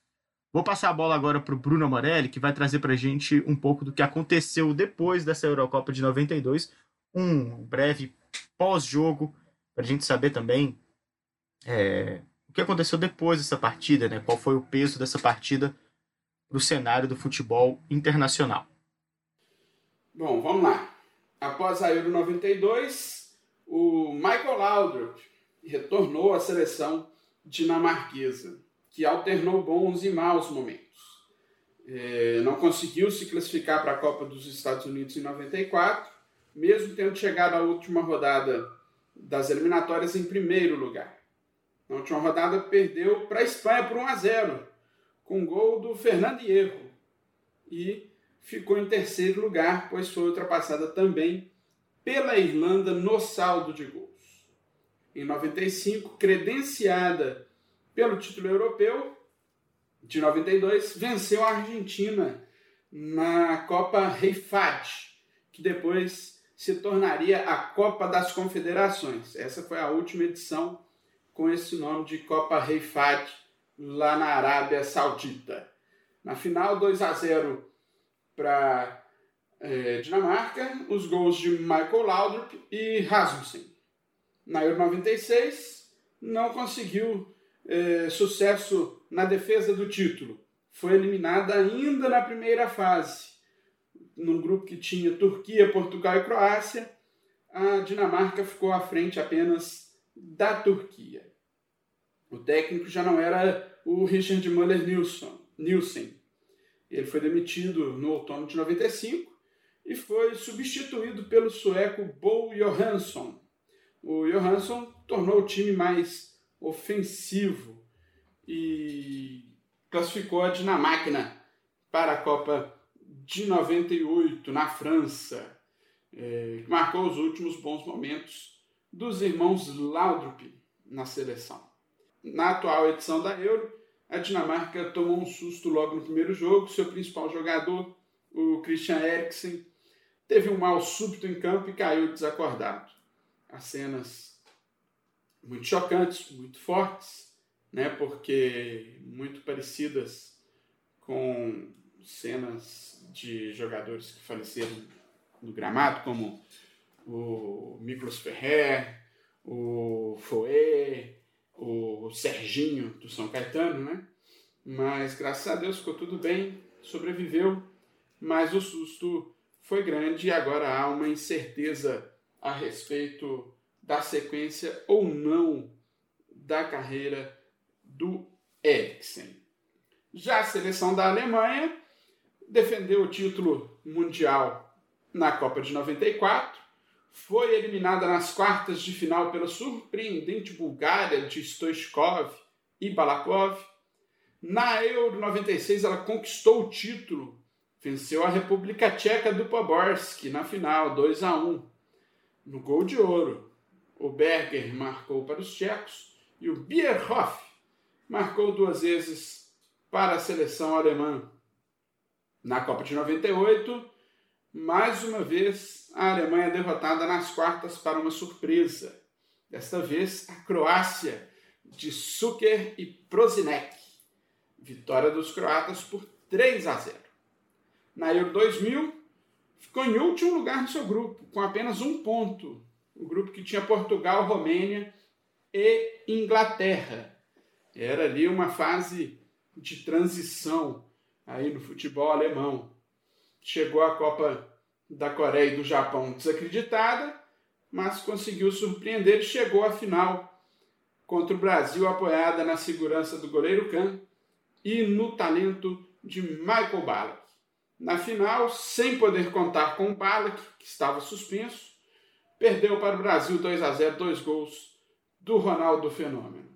Vou passar a bola agora para o Bruno Morelli, que vai trazer para a gente um pouco do que aconteceu depois dessa Eurocopa de 92, um breve pós-jogo, para a gente saber também é, o que aconteceu depois dessa partida, né? Qual foi o peso dessa partida para o cenário do futebol internacional? Bom, vamos lá. Após a Euro 92, o Michael Laudrup retornou à seleção dinamarquesa, que alternou bons e maus momentos. É, não conseguiu se classificar para a Copa dos Estados Unidos em 94, mesmo tendo chegado à última rodada das eliminatórias em primeiro lugar. Na última rodada perdeu para a Espanha por 1 a 0, com gol do Fernando Hierro. E ficou em terceiro lugar, pois foi ultrapassada também pela Irlanda no saldo de gols. Em 95, credenciada pelo título europeu de 92, venceu a Argentina na Copa Rei Fad, que depois se tornaria a Copa das Confederações. Essa foi a última edição com esse nome de Copa Rei Fad lá na Arábia Saudita. Na final, 2 a 0 para é, Dinamarca, os gols de Michael Laudrup e Rasmussen. Na Euro 96, não conseguiu é, sucesso na defesa do título. Foi eliminada ainda na primeira fase, num grupo que tinha Turquia, Portugal e Croácia. A Dinamarca ficou à frente apenas da Turquia. O técnico já não era o Richard Müller Nielsen. Ele foi demitido no outono de 95 e foi substituído pelo sueco Bo Johansson. O Johansson tornou o time mais ofensivo e classificou a Dinamarca para a Copa de 98 na França, é, marcou os últimos bons momentos dos irmãos Laudrup na seleção. Na atual edição da Euro, a Dinamarca tomou um susto logo no primeiro jogo. Seu principal jogador, o Christian Eriksen, teve um mal súbito em campo e caiu desacordado. As cenas muito chocantes, muito fortes, né, porque muito parecidas com cenas de jogadores que faleceram no gramado, como o Miklos Ferrer, o Foé, o Serginho do São Caetano, né? Mas graças a Deus ficou tudo bem, sobreviveu, mas o susto foi grande e agora há uma incerteza a respeito da sequência ou não da carreira do Eriksen. Já a seleção da Alemanha defendeu o título mundial na Copa de 94, foi eliminada nas quartas de final pela surpreendente Bulgária de Stoichkov e Balakov. Na Euro 96 ela conquistou o título, venceu a República Tcheca do Poborski na final, 2 a 1. No gol de ouro, o Berger marcou para os tchecos e o Bierhoff marcou duas vezes para a seleção alemã. Na Copa de 98, mais uma vez, a Alemanha é derrotada nas quartas para uma surpresa. Desta vez, a Croácia, de Suker e Prozinek. Vitória dos croatas por 3 a 0. Na Euro 2000, ficou em último lugar no seu grupo, com apenas um ponto. O grupo que tinha Portugal, Romênia e Inglaterra. Era ali uma fase de transição aí no futebol alemão chegou à Copa da Coreia e do Japão desacreditada, mas conseguiu surpreender e chegou à final contra o Brasil, apoiada na segurança do goleiro Kahn e no talento de Michael Ballack. Na final, sem poder contar com o Ballack, que estava suspenso, perdeu para o Brasil 2 a 0, dois gols do Ronaldo Fenômeno.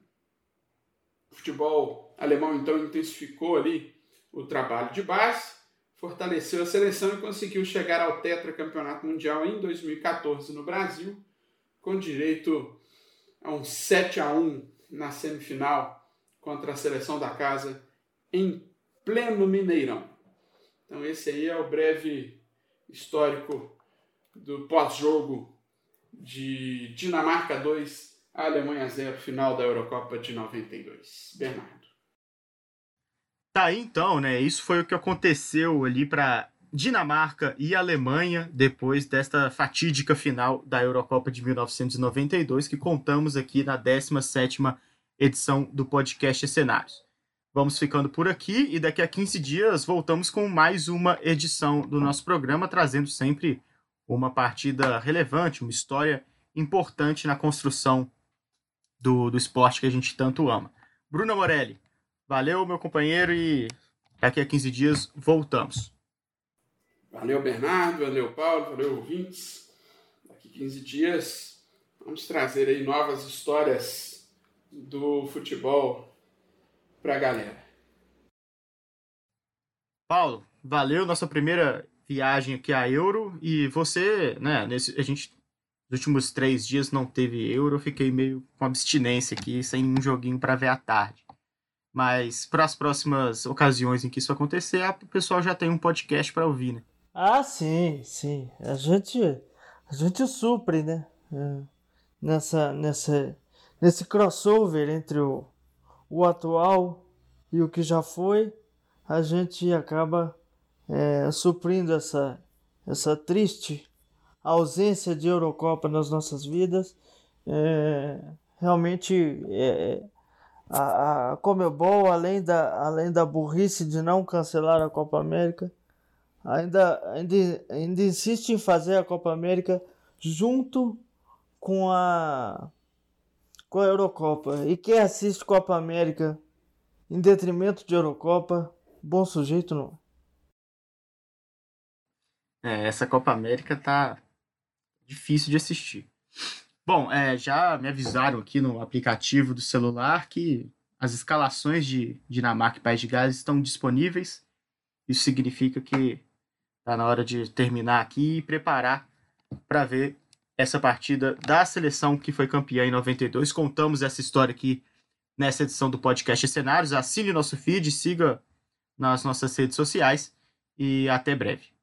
O futebol alemão então intensificou ali o trabalho de base fortaleceu a seleção e conseguiu chegar ao tetracampeonato mundial em 2014 no Brasil, com direito a um 7 a 1 na semifinal contra a seleção da casa em pleno Mineirão. Então esse aí é o breve histórico do pós-jogo de Dinamarca 2, Alemanha 0, final da Eurocopa de 92. Bernardo. Tá aí então, né? Isso foi o que aconteceu ali para Dinamarca e Alemanha depois desta fatídica final da Eurocopa de 1992 que contamos aqui na 17ª edição do podcast Cenários. Vamos ficando por aqui e daqui a 15 dias voltamos com mais uma edição do nosso programa, trazendo sempre uma partida relevante, uma história importante na construção do, do esporte que a gente tanto ama. Bruno Morelli, valeu, meu companheiro, e daqui a 15 dias voltamos. Valeu, Bernardo, valeu, Paulo, valeu, ouvintes. Daqui 15 dias vamos trazer aí novas histórias do futebol para a galera. Paulo, valeu nossa primeira viagem aqui a Euro e você, né, nesse, a gente nos últimos três dias não teve Euro, eu fiquei meio com abstinência aqui, sem um joguinho para ver à tarde. Mas para as próximas ocasiões em que isso acontecer, o pessoal já tem um podcast para ouvir, né? Ah, sim, sim. A gente, a gente supre, né? É, nessa, nessa, nesse crossover entre o, o atual e o que já foi, a gente acaba é, suprindo essa, essa triste ausência de Eurocopa nas nossas vidas. É, realmente, é, a, a Comebol, além da, além da burrice de não cancelar a Copa América, ainda, ainda, ainda insiste em fazer a Copa América junto com a com a Eurocopa. E quem assiste Copa América em detrimento de Eurocopa, bom sujeito não. É, essa Copa América tá difícil de assistir. Bom, é, já me avisaram aqui no aplicativo do celular que as escalações de Dinamarca e País de Gales estão disponíveis. Isso significa que está na hora de terminar aqui e preparar para ver essa partida da seleção que foi campeã em 92. Contamos essa história aqui nessa edição do podcast Cenários. Assine nosso feed, siga nas nossas redes sociais e até breve.